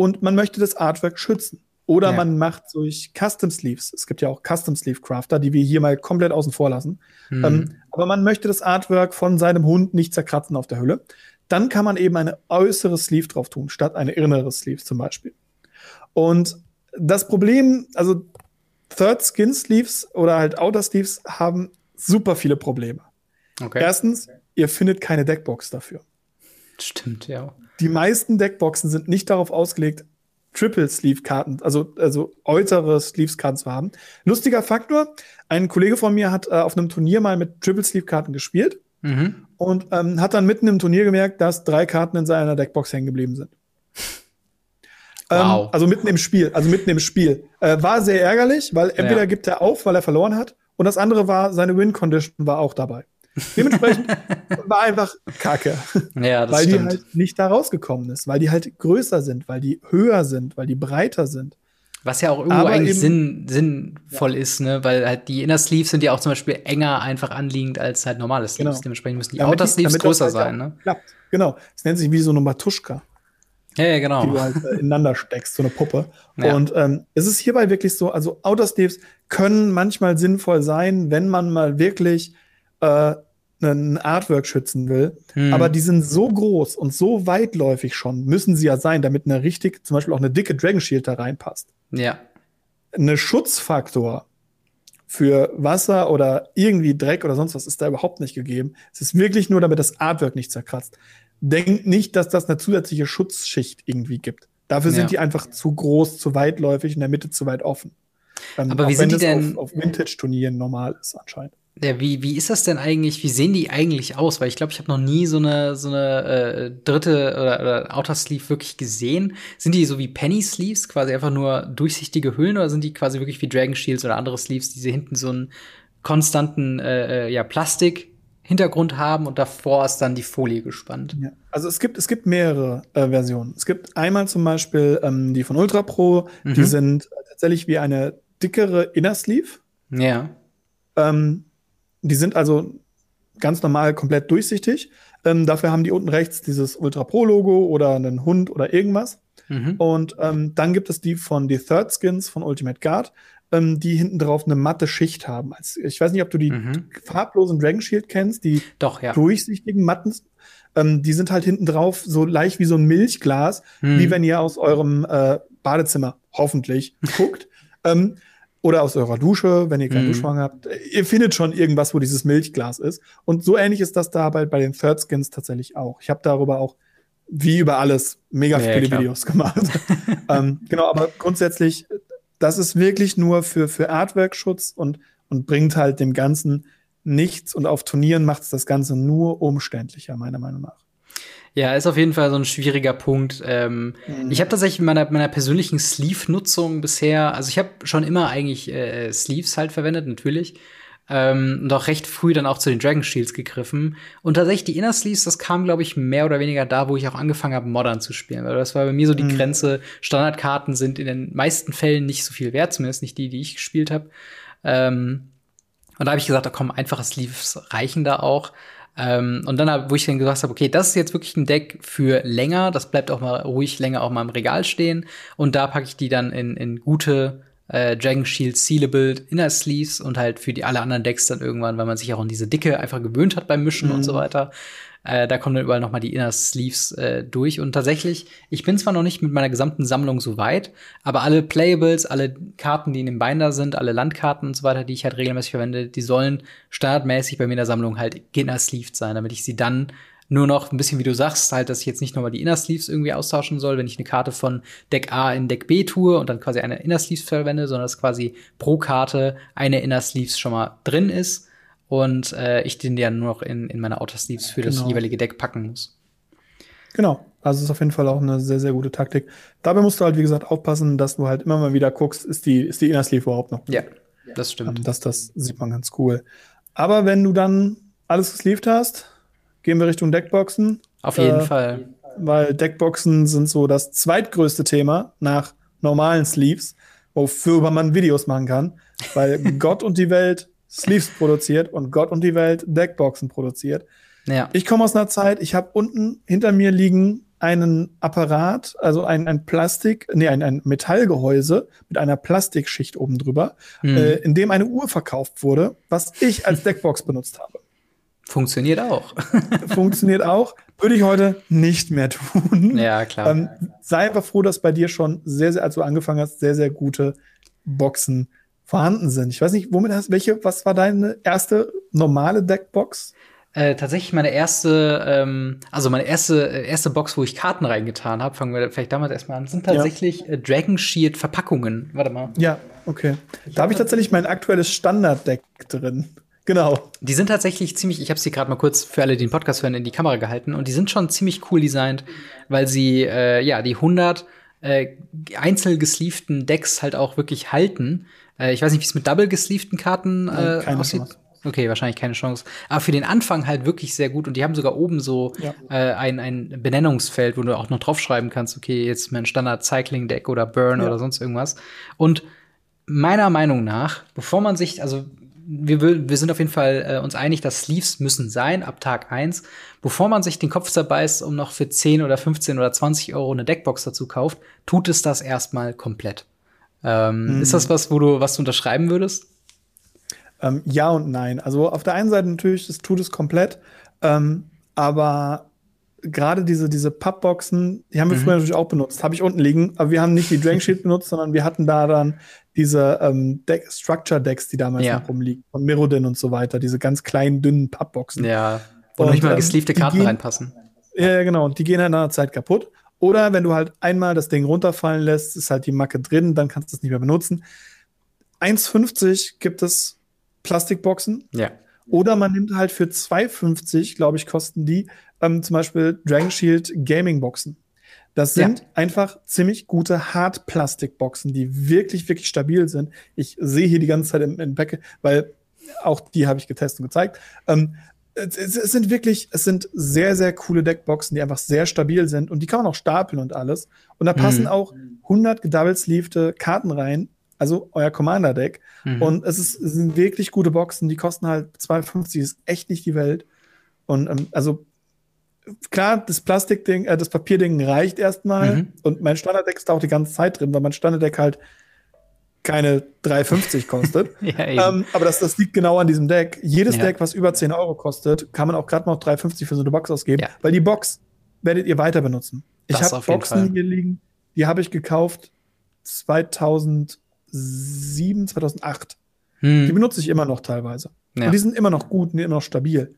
und man möchte das Artwork schützen. Oder ja. man macht durch Custom Sleeves. Es gibt ja auch Custom Sleeve Crafter, die wir hier mal komplett außen vor lassen. Mhm. Ähm, aber man möchte das Artwork von seinem Hund nicht zerkratzen auf der Hülle. Dann kann man eben eine äußere Sleeve drauf tun, statt eine innere Sleeve zum Beispiel. Und das Problem, also Third Skin Sleeves oder halt Outer Sleeves haben super viele Probleme. Okay. Erstens, ihr findet keine Deckbox dafür. Stimmt, ja die meisten Deckboxen sind nicht darauf ausgelegt, Triple Sleeve Karten, also, also äußere Sleeves Karten zu haben. Lustiger Faktor, ein Kollege von mir hat äh, auf einem Turnier mal mit Triple Sleeve Karten gespielt mhm. und ähm, hat dann mitten im Turnier gemerkt, dass drei Karten in seiner Deckbox hängen geblieben sind. Wow. Ähm, also mitten im Spiel, also mitten im Spiel. Äh, war sehr ärgerlich, weil entweder ja. gibt er auf, weil er verloren hat, und das andere war, seine Win Condition war auch dabei. Dementsprechend war einfach Kacke. Ja, das weil stimmt. die halt nicht da rausgekommen ist, weil die halt größer sind, weil die höher sind, weil die breiter sind. Was ja auch irgendwo Aber eigentlich Sinn, sinnvoll ja. ist, ne? Weil halt die Inner Sleeves sind ja auch zum Beispiel enger einfach anliegend als halt normale Sleeves. Genau. Dementsprechend müssen die damit Outer Sleeves größer halt sein, ne? Klappt. Genau. Es nennt sich wie so eine Matuschka. Ja, ja, genau. Die du halt äh, ineinander steckst, so eine Puppe. Ja. Und ähm, es ist hierbei wirklich so, also Outer Sleeves können manchmal sinnvoll sein, wenn man mal wirklich äh, ein Artwork schützen will. Hm. Aber die sind so groß und so weitläufig schon, müssen sie ja sein, damit eine richtig, zum Beispiel auch eine dicke Dragon Shield da reinpasst. Ja. Eine Schutzfaktor für Wasser oder irgendwie Dreck oder sonst was ist da überhaupt nicht gegeben. Es ist wirklich nur, damit das Artwork nicht zerkratzt. Denkt nicht, dass das eine zusätzliche Schutzschicht irgendwie gibt. Dafür ja. sind die einfach zu groß, zu weitläufig, in der Mitte zu weit offen. Ähm, Aber wie sind die denn auf, auf Vintage-Turnieren normal ist anscheinend. Ja, wie, wie ist das denn eigentlich? Wie sehen die eigentlich aus? Weil ich glaube, ich habe noch nie so eine, so eine äh, dritte oder, oder Outer Sleeve wirklich gesehen. Sind die so wie Penny Sleeves, quasi einfach nur durchsichtige Hüllen, oder sind die quasi wirklich wie Dragon Shields oder andere Sleeves, die sie hinten so einen konstanten äh, äh ja, Plastik Hintergrund haben und davor ist dann die Folie gespannt. Ja. Also es gibt, es gibt mehrere äh, Versionen. Es gibt einmal zum Beispiel ähm, die von Ultra Pro, mhm. die sind tatsächlich wie eine dickere Inner Sleeve. Ja. Ähm, die sind also ganz normal komplett durchsichtig. Ähm, dafür haben die unten rechts dieses Ultra Pro Logo oder einen Hund oder irgendwas. Mhm. Und ähm, dann gibt es die von die Third Skins von Ultimate Guard, ähm, die hinten drauf eine matte Schicht haben. Also, ich weiß nicht, ob du die mhm. farblosen Dragon Shield kennst, die Doch, ja. durchsichtigen Matten. Ähm, die sind halt hinten drauf so leicht wie so ein Milchglas, mhm. wie wenn ihr aus eurem äh, Badezimmer hoffentlich guckt. Ähm, oder aus eurer Dusche, wenn ihr keinen Mhm. Duschwagen habt. Ihr findet schon irgendwas, wo dieses Milchglas ist. Und so ähnlich ist das da bei, bei den Third Skins tatsächlich auch. Ich habe darüber auch, wie über alles, mega Ja, viele klar. Videos gemacht. ähm, genau, aber grundsätzlich, das ist wirklich nur für, für Artwork-Schutz und, und bringt halt dem Ganzen nichts. Und auf Turnieren macht es das Ganze nur umständlicher, meiner Meinung nach. Ja, ist auf jeden Fall so ein schwieriger Punkt. Ähm, Mhm. Ich habe tatsächlich in meiner, meiner persönlichen Sleeve-Nutzung bisher, also ich habe schon immer eigentlich äh, Sleeves halt verwendet, natürlich. Ähm, und auch recht früh dann auch zu den Dragon Shields gegriffen. Und tatsächlich die Inner Sleeves, das kam, glaube ich, mehr oder weniger da, wo ich auch angefangen habe, Modern zu spielen. Weil das war bei mir so die Mhm. Grenze. Standardkarten sind in den meisten Fällen nicht so viel wert, zumindest nicht die, die ich gespielt habe. Ähm, und da habe ich gesagt, da kommen einfache Sleeves reichen da auch. Ähm, und dann, hab, wo ich dann gesagt habe, okay, das ist jetzt wirklich ein Deck für länger, das bleibt auch mal ruhig länger auch mal im Regal stehen. Und da packe ich die dann in, in gute äh, Dragon Shield Sealable Inner Sleeves und halt für die alle anderen Decks dann irgendwann, weil man sich auch an diese Dicke einfach gewöhnt hat beim Mischen Mhm. und so weiter. Äh, da kommen dann überall noch mal die Inner Sleeves äh, durch. Und tatsächlich, ich bin zwar noch nicht mit meiner gesamten Sammlung so weit, aber alle Playables, alle Karten, die in dem Binder sind, alle Landkarten und so weiter, die ich halt regelmäßig verwende, die sollen standardmäßig bei mir in der Sammlung halt Inner Sleeved sein, damit ich sie dann nur noch ein bisschen, wie du sagst, halt, dass ich jetzt nicht nochmal die Inner Sleeves irgendwie austauschen soll, wenn ich eine Karte von Deck A in Deck B tue und dann quasi eine Inner Sleeves verwende, sondern dass quasi pro Karte eine Inner Sleeves schon mal drin ist und äh, ich den ja nur noch in, in meine Outer Sleeves für das Genau. jeweilige Deck packen muss. Genau. Also ist auf jeden Fall auch eine sehr, sehr gute Taktik. Dabei musst du halt, wie gesagt, aufpassen, dass du halt immer mal wieder guckst, ist die, ist die Inner Sleeve überhaupt noch gut? Ja, das stimmt. Ähm, das, das sieht man ganz cool. Aber wenn du dann alles gesleeved hast, gehen wir Richtung Deckboxen, Auf jeden äh, Fall. weil Deckboxen sind so das zweitgrößte Thema nach normalen Sleeves, wofür man Videos machen kann, weil Gott und die Welt Sleeves produziert und Gott und die Welt Deckboxen produziert. Ja. Ich komme aus einer Zeit, ich habe unten hinter mir liegen einen Apparat, also ein, ein Plastik, nee, ein, ein Metallgehäuse mit einer Plastikschicht oben drüber, Hm. äh, in dem eine Uhr verkauft wurde, was ich als Deckbox benutzt habe. Funktioniert auch. Funktioniert auch, würde ich heute nicht mehr tun. ja, klar. Ähm, sei einfach froh, dass bei dir schon sehr, sehr, als du angefangen hast, sehr, sehr gute Boxen vorhanden sind. Ich weiß nicht, womit hast, welche, was war deine erste normale Deckbox? Äh, tatsächlich meine erste, ähm, also meine erste, äh, erste Box, wo ich Karten reingetan habe, fangen wir vielleicht damals erstmal an, sind tatsächlich äh, Dragon Shield Verpackungen. Warte mal. Ja, okay. Da habe ich tatsächlich mein aktuelles Standarddeck drin. Genau. Die sind tatsächlich ziemlich, ich habe sie gerade mal kurz für alle, die den Podcast hören, in die Kamera gehalten und die sind schon ziemlich cool designt, weil sie äh, ja die 100 äh, einzeln gesleevten Decks halt auch wirklich halten. Äh, ich weiß nicht, wie es mit double gesleevten Karten äh, keine aussieht. Chance. Okay, wahrscheinlich keine Chance. Aber für den Anfang halt wirklich sehr gut. Und die haben sogar oben so Ja. äh, ein, ein Benennungsfeld, wo du auch noch draufschreiben kannst, okay, jetzt mein Standard Cycling Deck oder Burn Ja. oder sonst irgendwas. Und meiner Meinung nach, bevor man sich, also wir, wir sind auf jeden Fall äh, uns einig, dass Sleeves müssen sein ab Tag eins. Bevor man sich den Kopf zerbeißt und noch für 10 oder 15 oder 20 Euro eine Deckbox dazu kauft, tut es das erstmal komplett. Ähm, Mhm. Ist das was, wo du, was du unterschreiben würdest? Ähm, ja und nein. Also auf der einen Seite natürlich, das tut es komplett, ähm, aber gerade diese, diese Pappboxen, die haben wir Mhm. früher natürlich auch benutzt, habe ich unten liegen, aber wir haben nicht die Dragon Shield benutzt, sondern wir hatten da dann diese ähm, Deck Structure Decks, die damals Ja. noch rumliegen, von Mirrodin und so weiter, diese ganz kleinen, dünnen Pappboxen. Ja. Wo Und, nicht mal ähm, gesleevte Karten gehen- reinpassen. Ja, ja, genau. Und die gehen halt nach einer Zeit kaputt. Oder wenn du halt einmal das Ding runterfallen lässt, ist halt die Macke drin, dann kannst du es nicht mehr benutzen. 1,50 gibt es Plastikboxen. Ja. Oder man nimmt halt für 2,50, glaube ich, kosten die ähm, zum Beispiel Dragon Shield Gaming Boxen. Das Ja. sind einfach ziemlich gute Hartplastikboxen, die wirklich, wirklich stabil sind. Ich sehe hier die ganze Zeit im, im weil auch die habe ich getestet und gezeigt. Ähm, es, es sind wirklich, es sind sehr, sehr coole Deckboxen, die einfach sehr stabil sind und die kann man auch stapeln und alles. Und da passen Mhm. auch 100 gedoublesleevte Karten rein, also euer Commander-Deck. Mhm. Und es, ist, es sind wirklich gute Boxen, die kosten halt 2,50, ist echt nicht die Welt. Und ähm, also klar, das Plastikding, äh, das Papierding reicht erstmal. Mhm. Und mein Standarddeck ist da auch die ganze Zeit drin, weil mein Standarddeck halt keine 3,50 kostet. ja, ähm, aber das, das liegt genau an diesem Deck. Jedes Ja. Deck, was über 10 Euro kostet, kann man auch gerade noch 3,50 für so eine Box ausgeben, Ja. weil die Box werdet ihr weiter benutzen. Ich Das habe auf jeden Boxen Fall. hier liegen, die habe ich gekauft 2007, 2008. Hm. Die benutze ich immer noch teilweise. Und die sind immer noch gut und immer noch stabil.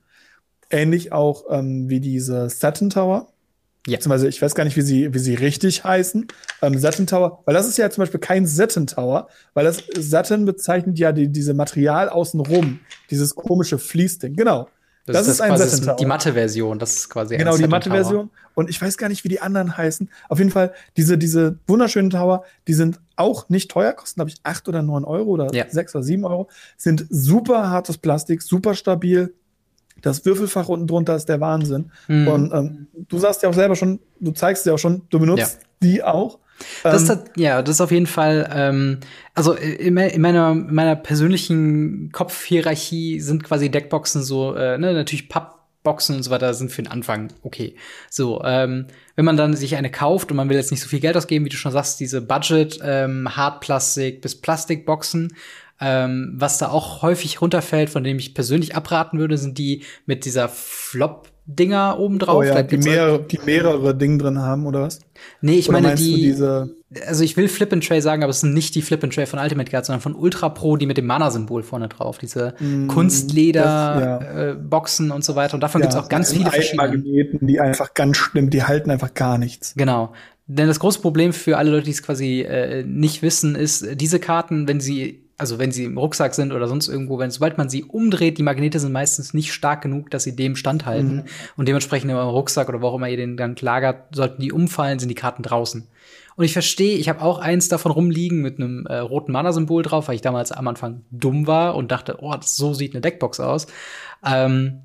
Ähnlich auch ähm, wie diese Satin Tower. Ja. Beziehungsweise, ich weiß gar nicht, wie sie, wie sie richtig heißen. Ähm, Satin Tower, weil das ist ja zum Beispiel kein Satin Tower, weil das Satin bezeichnet ja die, diese Material außenrum, dieses komische Fließding. Genau. Das, das ist, ist ein Satin Tower. Die Matte-Version, das ist quasi Genau, die Matte-Version. Und ich weiß gar nicht, wie die anderen heißen. Auf jeden Fall, diese, diese wunderschönen Tower, die sind auch nicht teuer, kosten, glaube ich, acht oder neun Euro oder ja. sechs oder sieben Euro. Sind super hartes Plastik, super stabil, das Würfelfach unten drunter ist der Wahnsinn. Mhm. Und ähm, du sagst ja auch selber schon, du zeigst ja auch schon, du benutzt ja. die auch. Das ähm, hat, ja, das ist auf jeden Fall, ähm, also in, in, meiner, in meiner persönlichen Kopfhierarchie sind quasi Deckboxen so, äh, ne, natürlich Pappboxen und so weiter sind für den Anfang okay. So, ähm, wenn man dann sich eine kauft und man will jetzt nicht so viel Geld ausgeben, wie du schon sagst, diese Budget, ähm, Hartplastik bis Plastikboxen, ähm, was da auch häufig runterfällt, von dem ich persönlich abraten würde, sind die mit dieser Flop Dinger oben drauf. Oh ja, die, mehrere, die mehrere Dinge drin haben, oder was? Nee, ich oder meine die. Also ich will Flip and Tray sagen, aber es sind nicht die Flip and Tray von Ultimate Guard, sondern von Ultra Pro, die mit dem Mana-Symbol vorne drauf. Diese mm, Kunstleder-Boxen ja. äh, und so weiter. Und davon ja, gibt es auch ganz viele verschiedene. Magneten, die einfach ganz schlimm, die halten einfach gar nichts. Genau. Denn das große Problem für alle Leute, die es quasi äh, nicht wissen, ist, diese Karten, wenn sie also wenn sie im Rucksack sind oder sonst irgendwo, wenn sobald man sie umdreht, die Magnete sind meistens nicht stark genug, dass sie dem standhalten. Mhm. Und dementsprechend im Rucksack oder wo auch immer ihr den dann lagert, sollten die umfallen, sind die Karten draußen. Und ich verstehe, ich habe auch eins davon rumliegen mit einem äh, roten Mana-Symbol drauf, weil ich damals am Anfang dumm war und dachte, oh, so sieht eine Deckbox aus. Ähm,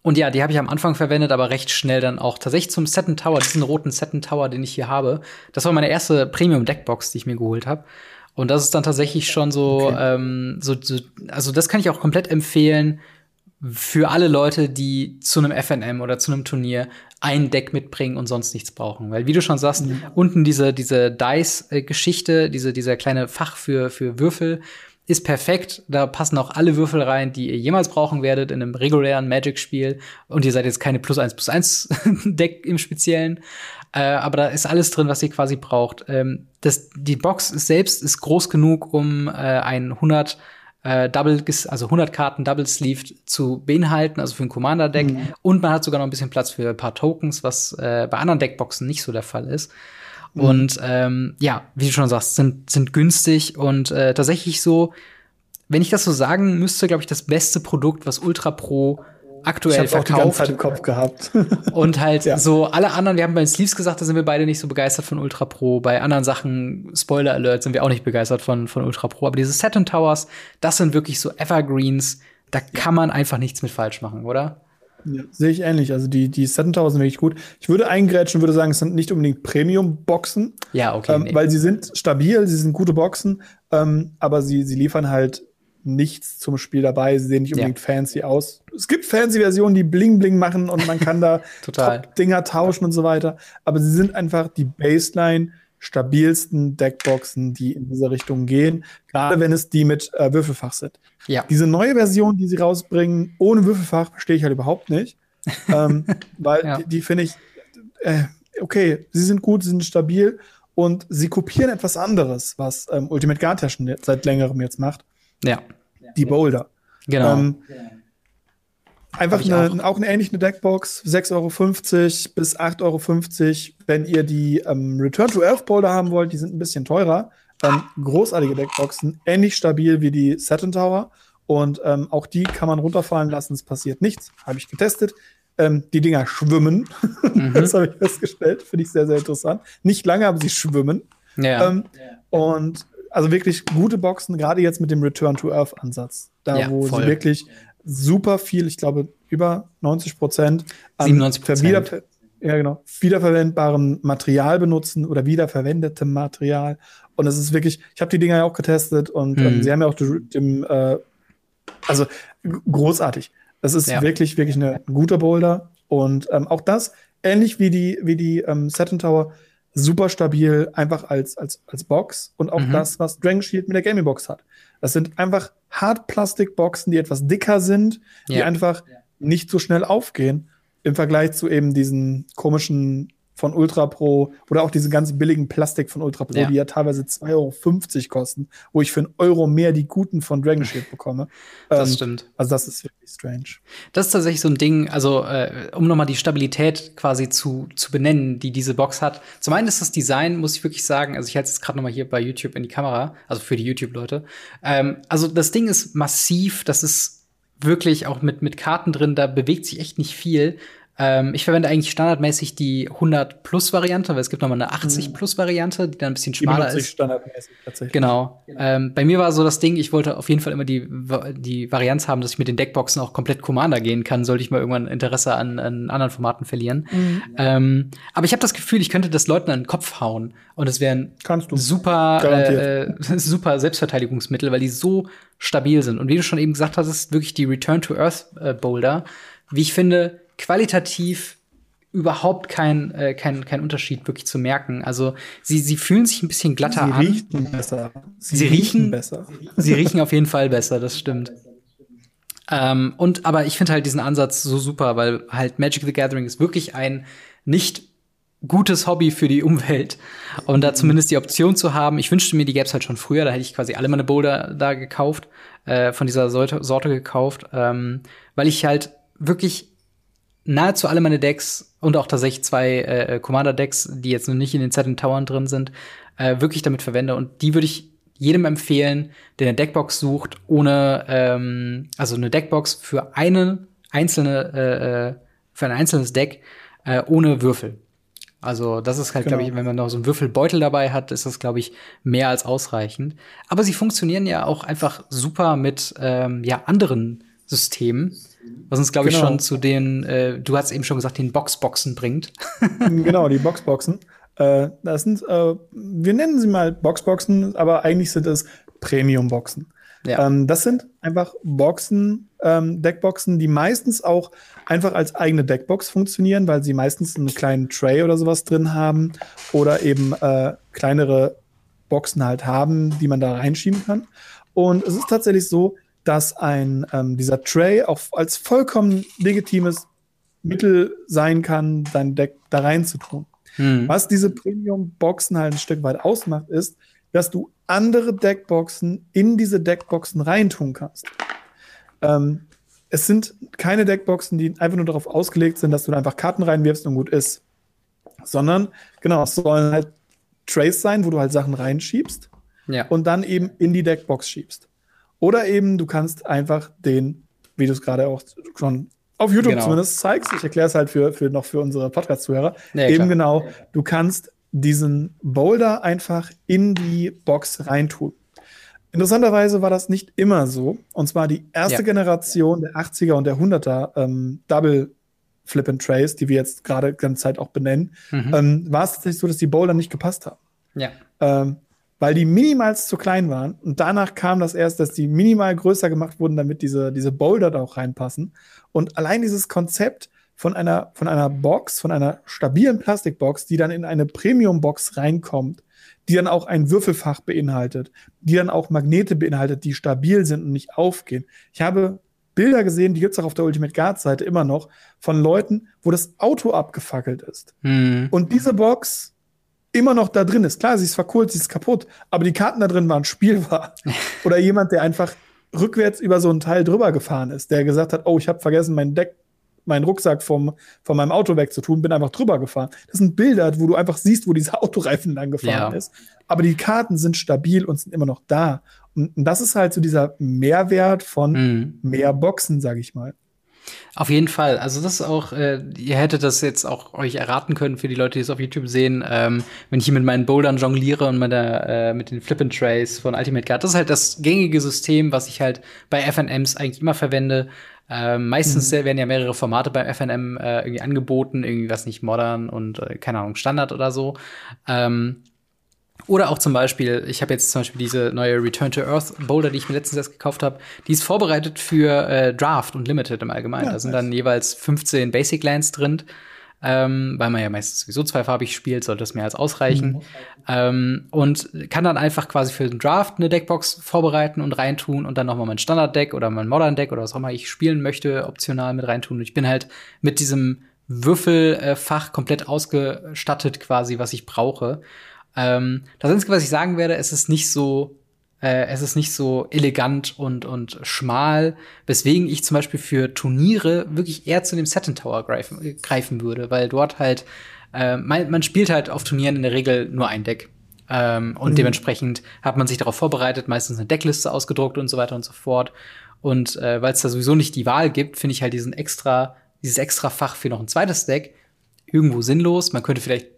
und ja, die habe ich am Anfang verwendet, aber recht schnell dann auch tatsächlich zum Satin Tower, diesen roten Satin Tower, den ich hier habe. Das war meine erste Premium Deckbox, die ich mir geholt habe. Und das ist dann tatsächlich schon so, okay. ähm, so, so, also das kann ich auch komplett empfehlen für alle Leute, die zu einem FNM oder zu einem Turnier ein Deck mitbringen und sonst nichts brauchen. Weil, wie du schon sagst, mhm. unten diese, diese Dice-Geschichte, diese, dieser kleine Fach für, für Würfel, ist perfekt. Da passen auch alle Würfel rein, die ihr jemals brauchen werdet in einem regulären Magic-Spiel. Und ihr seid jetzt keine plus eins plus eins Deck im Speziellen. Äh, aber da ist alles drin, was ihr quasi braucht. Ähm, das, die Box selbst ist groß genug, um äh, ein 100 äh, Double, also 100 Karten Double Sleeved zu beinhalten, also für ein Commander Deck. Mhm. Und man hat sogar noch ein bisschen Platz für ein paar Tokens, was äh, bei anderen Deckboxen nicht so der Fall ist. Mhm. Und ähm, ja, wie du schon sagst, sind, sind günstig und äh, tatsächlich so, wenn ich das so sagen müsste, glaube ich, das beste Produkt, was Ultra Pro aktuell ich verkauft. Auch die ganze Zeit im Kopf gehabt. und halt ja. so alle anderen, wir haben bei den Sleeves gesagt, da sind wir beide nicht so begeistert von Ultra Pro. Bei anderen Sachen, Spoiler Alert, sind wir auch nicht begeistert von, von Ultra Pro. Aber diese Saturn Towers, das sind wirklich so Evergreens. Da kann man einfach nichts mit falsch machen, oder? Ja, sehe ich ähnlich. Also die, die Towers sind wirklich gut. Ich würde eingrätschen, würde sagen, es sind nicht unbedingt Premium-Boxen. Ja, okay. Ähm, nee. Weil sie sind stabil, sie sind gute Boxen, ähm, aber sie, sie liefern halt nichts zum Spiel dabei. Sie sehen nicht unbedingt ja. fancy aus. Es gibt fancy Versionen, die bling bling machen und man kann da Dinger tauschen und so weiter. Aber sie sind einfach die Baseline stabilsten Deckboxen, die in diese Richtung gehen. Gerade wenn es die mit äh, Würfelfach sind. Ja. Diese neue Version, die sie rausbringen, ohne Würfelfach, verstehe ich halt überhaupt nicht. ähm, weil ja. die, die finde ich, äh, okay, sie sind gut, sie sind stabil und sie kopieren etwas anderes, was ähm, Ultimate Guard ja schon seit längerem jetzt macht. Ja. Die Boulder. Genau. Ähm, einfach eine, auch. auch eine ähnliche Deckbox, 6,50 Euro bis 8,50 Euro, wenn ihr die ähm, Return to Earth Boulder haben wollt, die sind ein bisschen teurer. Ähm, großartige Deckboxen, ähnlich stabil wie die Saturn Tower. Und ähm, auch die kann man runterfallen lassen, es passiert nichts. Habe ich getestet. Ähm, die Dinger schwimmen. Mhm. das habe ich festgestellt. Finde ich sehr, sehr interessant. Nicht lange, aber sie schwimmen. Ja. Ähm, und also wirklich gute Boxen, gerade jetzt mit dem Return to Earth Ansatz. Da, ja, wo voll. sie wirklich super viel, ich glaube, über 90 Prozent an 97 wieder, ja, genau, wiederverwendbarem Material benutzen oder wiederverwendetem Material. Und es ist wirklich, ich habe die Dinger ja auch getestet und ähm, mhm. ähm, sie haben ja auch dem, äh, also großartig. Es ist ja. wirklich, wirklich eine gute Boulder. Und ähm, auch das, ähnlich wie die, wie die ähm, Saturn Tower, super stabil, einfach als, als, als Box und auch mhm. das, was Dragon Shield mit der Gaming Box hat. Das sind einfach Hartplastikboxen, die etwas dicker sind, die ja. einfach nicht so schnell aufgehen im Vergleich zu eben diesen komischen von Ultra Pro oder auch diese ganz billigen Plastik von Ultra Pro, ja. die ja teilweise 2,50 Euro kosten, wo ich für einen Euro mehr die guten von Dragon Shield bekomme. Das ähm, stimmt. Also das ist wirklich strange. Das ist tatsächlich so ein Ding, also äh, um nochmal die Stabilität quasi zu, zu benennen, die diese Box hat. Zum einen ist das Design, muss ich wirklich sagen, also ich halte es gerade nochmal hier bei YouTube in die Kamera, also für die YouTube-Leute. Ähm, also das Ding ist massiv, das ist wirklich auch mit, mit Karten drin, da bewegt sich echt nicht viel. Ähm, ich verwende eigentlich standardmäßig die 100-Plus-Variante, weil es gibt noch mal eine 80-Plus-Variante, die dann ein bisschen schmaler die ist. standardmäßig tatsächlich. Genau. Ähm, bei mir war so das Ding, ich wollte auf jeden Fall immer die, die Varianz haben, dass ich mit den Deckboxen auch komplett Commander gehen kann, sollte ich mal irgendwann Interesse an, an anderen Formaten verlieren. Mhm. Ähm, aber ich habe das Gefühl, ich könnte das Leuten an den Kopf hauen und es wären super, äh, äh super Selbstverteidigungsmittel, weil die so stabil sind. Und wie du schon eben gesagt hast, ist wirklich die Return to Earth äh, Boulder, wie ich finde, qualitativ überhaupt kein, äh, kein, kein Unterschied wirklich zu merken. Also sie, sie fühlen sich ein bisschen glatter sie an. Riechen besser. Sie, sie riechen besser. Sie riechen auf jeden Fall besser, das stimmt. Ähm, und aber ich finde halt diesen Ansatz so super, weil halt Magic the Gathering ist wirklich ein nicht gutes Hobby für die Umwelt. Und da zumindest die Option zu haben, ich wünschte mir, die gäbe es halt schon früher, da hätte ich quasi alle meine Boulder da gekauft, äh, von dieser Sorte, Sorte gekauft, ähm, weil ich halt wirklich nahezu alle meine Decks und auch tatsächlich zwei äh, Commander-Decks, die jetzt noch nicht in den Zetteln Towern drin sind, äh, wirklich damit verwende. Und die würde ich jedem empfehlen, der eine Deckbox sucht, ohne, ähm, also eine Deckbox für eine einzelne, äh, äh für ein einzelnes Deck äh, ohne Würfel. Also das ist halt, genau. glaube ich, wenn man noch so einen Würfelbeutel dabei hat, ist das, glaube ich, mehr als ausreichend. Aber sie funktionieren ja auch einfach super mit ähm, ja, anderen Systemen. Was uns, glaube ich, genau. schon zu den, äh, du hast eben schon gesagt, den Boxboxen bringt. genau, die Boxboxen. Äh, das sind, äh, wir nennen sie mal Boxboxen, aber eigentlich sind es Premium-Boxen. Ja. Ähm, das sind einfach Boxen, ähm, Deckboxen, die meistens auch einfach als eigene Deckbox funktionieren, weil sie meistens einen kleinen Tray oder sowas drin haben oder eben äh, kleinere Boxen halt haben, die man da reinschieben kann. Und es ist tatsächlich so, dass ein ähm, dieser Tray auch als vollkommen legitimes Mittel sein kann, dein Deck da reinzutun. Hm. Was diese Premium-Boxen halt ein Stück weit ausmacht, ist, dass du andere Deckboxen in diese Deckboxen reintun kannst. Ähm, es sind keine Deckboxen, die einfach nur darauf ausgelegt sind, dass du da einfach Karten reinwirfst und gut ist. Sondern, genau, es sollen halt Trays sein, wo du halt Sachen reinschiebst ja. und dann eben in die Deckbox schiebst. Oder eben du kannst einfach den, wie du es gerade auch schon auf YouTube genau. zumindest zeigst, ich erkläre es halt für, für noch für unsere Podcast-Zuhörer, ja, eben genau, du kannst diesen Boulder einfach in die Box reintun. Interessanterweise war das nicht immer so. Und zwar die erste ja. Generation der 80er und der 100er ähm, Double Flip and Trace, die wir jetzt gerade die ganze Zeit auch benennen, mhm. ähm, war es tatsächlich so, dass die Boulder nicht gepasst haben. Ja. Ähm, weil die minimals zu klein waren. Und danach kam das erst, dass die minimal größer gemacht wurden, damit diese, diese Boulder da auch reinpassen. Und allein dieses Konzept von einer, von einer Box, von einer stabilen Plastikbox, die dann in eine Premium-Box reinkommt, die dann auch ein Würfelfach beinhaltet, die dann auch Magnete beinhaltet, die stabil sind und nicht aufgehen. Ich habe Bilder gesehen, die gibt es auch auf der Ultimate Guard Seite immer noch, von Leuten, wo das Auto abgefackelt ist. Hm. Und diese Box immer noch da drin ist. Klar, sie ist verkohlt, sie ist kaputt, aber die Karten da drin waren spielbar. Oder jemand, der einfach rückwärts über so ein Teil drüber gefahren ist, der gesagt hat, oh, ich habe vergessen, mein Deck, meinen Rucksack vom, von meinem Auto wegzutun, bin einfach drüber gefahren. Das sind Bilder, wo du einfach siehst, wo dieser Autoreifen lang gefahren ja. ist. Aber die Karten sind stabil und sind immer noch da. Und, das ist halt so dieser Mehrwert von mhm. mehr Boxen, sag ich mal. Auf jeden Fall. Also das ist auch, äh, ihr hättet das jetzt auch euch erraten können für die Leute, die es auf YouTube sehen, ähm, wenn ich hier mit meinen Bouldern jongliere und mit, der, äh, mit den Flip and Trays von Ultimate Guard. Das ist halt das gängige System, was ich halt bei FNMs eigentlich immer verwende. Ähm, meistens mhm. werden ja mehrere Formate beim FNM äh, irgendwie angeboten, irgendwie was nicht modern und äh, keine Ahnung, Standard oder so. Ähm, oder auch zum Beispiel, ich habe jetzt zum Beispiel diese neue Return to Earth Boulder, die ich mir letztens erst gekauft habe, die ist vorbereitet für äh, Draft und Limited im Allgemeinen. Ja, da sind dann jeweils 15 Basic Lands drin. Ähm, weil man ja meistens sowieso zweifarbig spielt, sollte das mehr als ausreichen. Mhm. Ähm, und kann dann einfach quasi für den Draft eine Deckbox vorbereiten und reintun und dann nochmal mein Standard-Deck oder mein Modern-Deck oder was auch immer ich spielen möchte, optional mit reintun. Und ich bin halt mit diesem Würfelfach komplett ausgestattet quasi, was ich brauche. Ähm, das Einzige, was ich sagen werde, es ist nicht so, äh, es ist nicht so elegant und, und schmal, weswegen ich zum Beispiel für Turniere wirklich eher zu dem Satin Tower greifen, greifen würde, weil dort halt, äh, man, man spielt halt auf Turnieren in der Regel nur ein Deck. Ähm, und mhm. dementsprechend hat man sich darauf vorbereitet, meistens eine Deckliste ausgedruckt und so weiter und so fort. Und äh, weil es da sowieso nicht die Wahl gibt, finde ich halt diesen extra, dieses extra Fach für noch ein zweites Deck irgendwo sinnlos. Man könnte vielleicht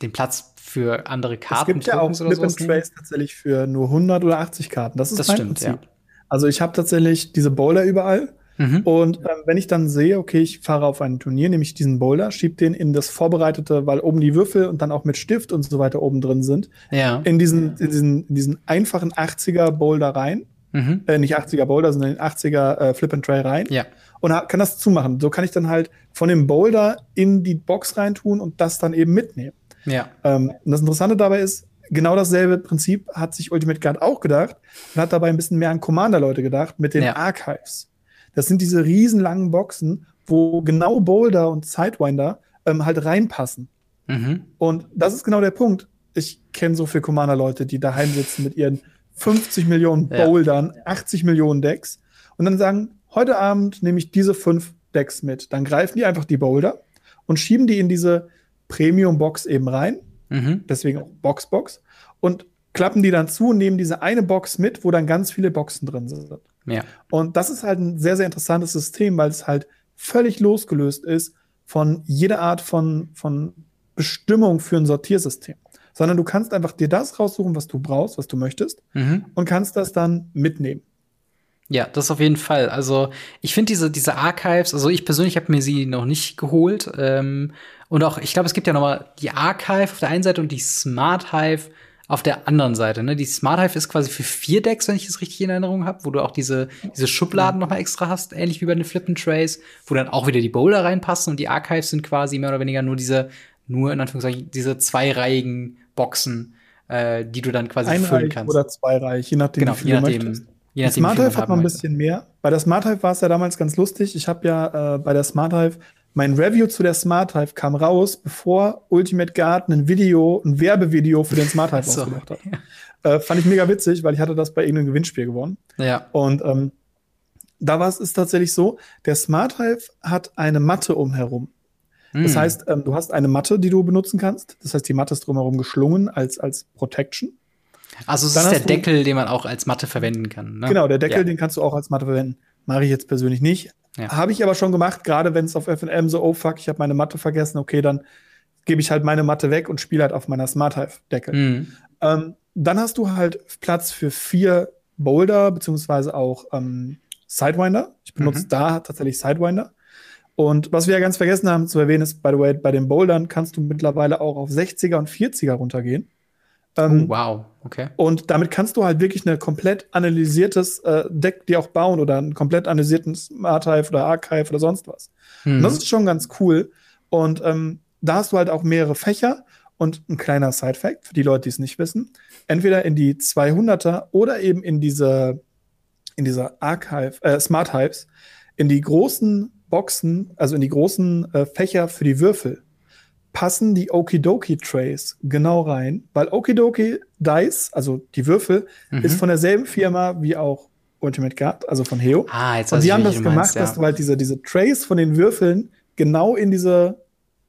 den Platz für andere Karten. Es gibt ja auch Flip and Trace tatsächlich für nur 100 oder 80 Karten. Das ist das mein stimmt, Prinzip. Ja. Also ich habe tatsächlich diese Boulder überall. Mhm. Und ähm, wenn ich dann sehe, okay, ich fahre auf ein Turnier, nehme ich diesen Boulder, schiebe den in das vorbereitete, weil oben die Würfel und dann auch mit Stift und so weiter oben drin sind, ja. in, diesen, in, diesen, in diesen einfachen 80er Boulder rein. Mhm. Äh, nicht 80er Boulder, sondern den 80er äh, Flip and Tray rein. Ja. Und kann das zumachen. So kann ich dann halt von dem Boulder in die Box reintun und das dann eben mitnehmen. Ja. Ähm, und das Interessante dabei ist, genau dasselbe Prinzip hat sich Ultimate Guard auch gedacht und hat dabei ein bisschen mehr an Commander-Leute gedacht mit den ja. Archives. Das sind diese riesenlangen Boxen, wo genau Boulder und Sidewinder ähm, halt reinpassen. Mhm. Und das ist genau der Punkt. Ich kenne so viele Commander-Leute, die daheim sitzen mit ihren 50 Millionen Bouldern, ja. 80 Millionen Decks und dann sagen, heute Abend nehme ich diese fünf Decks mit. Dann greifen die einfach die Boulder und schieben die in diese Premium-Box eben rein. Mhm. Deswegen auch Box-Box. Und klappen die dann zu und nehmen diese eine Box mit, wo dann ganz viele Boxen drin sind. Ja. Und das ist halt ein sehr, sehr interessantes System, weil es halt völlig losgelöst ist von jeder Art von, von Bestimmung für ein Sortiersystem. Sondern du kannst einfach dir das raussuchen, was du brauchst, was du möchtest, mhm. und kannst das dann mitnehmen. Ja, das auf jeden Fall. Also ich finde diese, diese Archives, also ich persönlich habe mir sie noch nicht geholt. Ähm, und auch, ich glaube, es gibt ja noch mal die Archive auf der einen Seite und die Smart Hive auf der anderen Seite. Ne? Die Smart Hive ist quasi für vier Decks, wenn ich es richtig in Erinnerung habe, wo du auch diese, diese Schubladen noch mal extra hast, ähnlich wie bei den Flip Trays, wo dann auch wieder die Boulder reinpassen und die Archives sind quasi mehr oder weniger nur diese, nur in Anführungszeichen, diese zweireihigen Boxen, äh, die du dann quasi Einreich füllen kannst. Oder zweireich, je nachdem, genau, wie viel je nachdem, möchtest. Nachdem, Smart Hive hat man ein bisschen mehr. Bei der Smart Hive war es ja damals ganz lustig. Ich habe ja äh, bei der Smart Hive mein Review zu der Smart Hive kam raus, bevor Ultimate Guard ein Video, ein Werbevideo für den Smart Hive so. ausgemacht hat. Äh, fand ich mega witzig, weil ich hatte das bei irgendeinem Gewinnspiel gewonnen. Ja. Und ähm, da war es tatsächlich so, der Smart Hive hat eine Matte umherum. Mm. Das hm. heißt, ähm, du hast eine Matte, die du benutzen kannst. Das heißt, die Matte ist drumherum geschlungen als, als Protection. Also es ist der Deckel, den man auch als Matte verwenden kann. Ne? Genau, der Deckel, ja. den kannst du auch als Matte verwenden. Mache ich jetzt persönlich nicht. Ja. Habe ich aber schon gemacht, gerade wenn es auf FM so, oh fuck, ich habe meine Matte vergessen, okay, dann gebe ich halt meine Matte weg und spiele halt auf meiner Smart Hive-Deckel. Mhm. Ähm, dann hast du halt Platz für vier Boulder, beziehungsweise auch ähm, Sidewinder. Ich benutze mhm. da tatsächlich Sidewinder. Und was wir ja ganz vergessen haben zu erwähnen, ist, by the way, bei den Bouldern kannst du mittlerweile auch auf 60er und 40er runtergehen. Ähm, oh, wow, okay. Und damit kannst du halt wirklich ein komplett analysiertes äh, Deck dir auch bauen oder einen komplett analysierten Archive oder Archive oder sonst was. Mhm. Und das ist schon ganz cool. Und ähm, da hast du halt auch mehrere Fächer und ein kleiner Side-Fact für die Leute, die es nicht wissen. Entweder in die 200er oder eben in diese, in dieser Archive, äh, Smart Hives, in die großen Boxen, also in die großen äh, Fächer für die Würfel passen die Okidoki Trays genau rein, weil Okidoki Dice, also die Würfel, mhm. ist von derselben Firma wie auch Ultimate Guard, also von Heo. Ah, jetzt Und die haben das gemacht, meinst, ja. dass du halt diese, diese Trays von den Würfeln genau in diese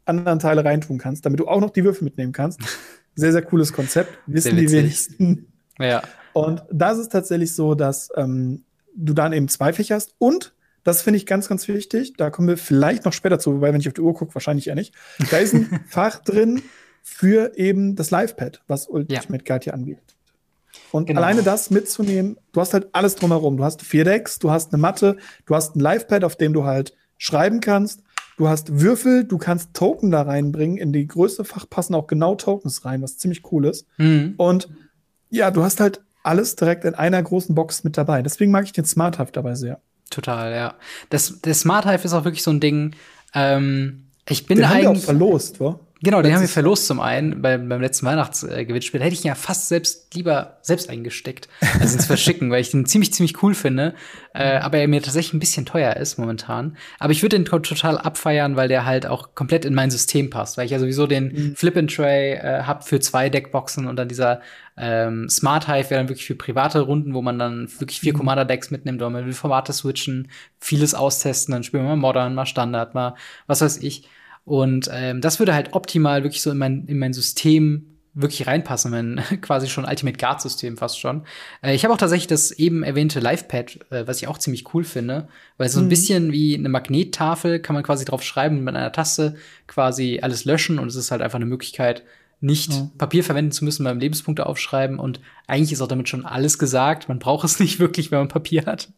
anderen Teile reintun kannst, damit du auch noch die Würfel mitnehmen kannst. Sehr, sehr cooles Konzept. Wissen die wenigsten. Ja. Und das ist tatsächlich so, dass ähm, du dann eben zwei Fächer hast und das finde ich ganz, ganz wichtig. Da kommen wir vielleicht noch später zu, wobei, wenn ich auf die Uhr gucke, wahrscheinlich eher nicht. Da ist ein Fach drin für eben das Live-Pad, was Ultimate ja. Guide hier anbietet. Und genau. alleine das mitzunehmen, du hast halt alles drumherum. Du hast vier Decks, du hast eine Matte, du hast ein Live-Pad, auf dem du halt schreiben kannst. Du hast Würfel, du kannst Token da reinbringen. In die größte Fach passen auch genau Tokens rein, was ziemlich cool ist. Mhm. Und ja, du hast halt alles direkt in einer großen Box mit dabei. Deswegen mag ich den Smart Hive dabei sehr. Total, ja. Das, der Smart Hive ist auch wirklich so ein Ding. Ähm, ich bin Den eigentlich. Haben wir auch verlost, wa? Genau, den haben wir verlost zum einen beim, beim letzten Weihnachtsgewinnspiel. Hätte ich ihn ja fast selbst lieber selbst eingesteckt, als ins Verschicken, weil ich den ziemlich, ziemlich cool finde. Äh, aber er mir tatsächlich ein bisschen teuer ist momentan. Aber ich würde den total abfeiern, weil der halt auch komplett in mein System passt. Weil ich ja sowieso den mhm. Flip-and-Tray äh, hab für zwei Deckboxen und dann dieser ähm, Smart Hive wäre dann wirklich für private Runden, wo man dann wirklich vier mhm. Commander-Decks mitnimmt, oder man will Formate switchen, vieles austesten, dann spielen wir mal Modern, mal Standard, mal was weiß ich. Und ähm, das würde halt optimal wirklich so in mein, in mein System wirklich reinpassen, mein quasi schon Ultimate Guard System fast schon. Äh, ich habe auch tatsächlich das eben erwähnte Livepad, äh, was ich auch ziemlich cool finde, weil so ein mhm. bisschen wie eine Magnettafel kann man quasi drauf schreiben mit einer Taste quasi alles löschen und es ist halt einfach eine Möglichkeit, nicht ja. Papier verwenden zu müssen beim Lebenspunkte aufschreiben. Und eigentlich ist auch damit schon alles gesagt. Man braucht es nicht wirklich, wenn man Papier hat.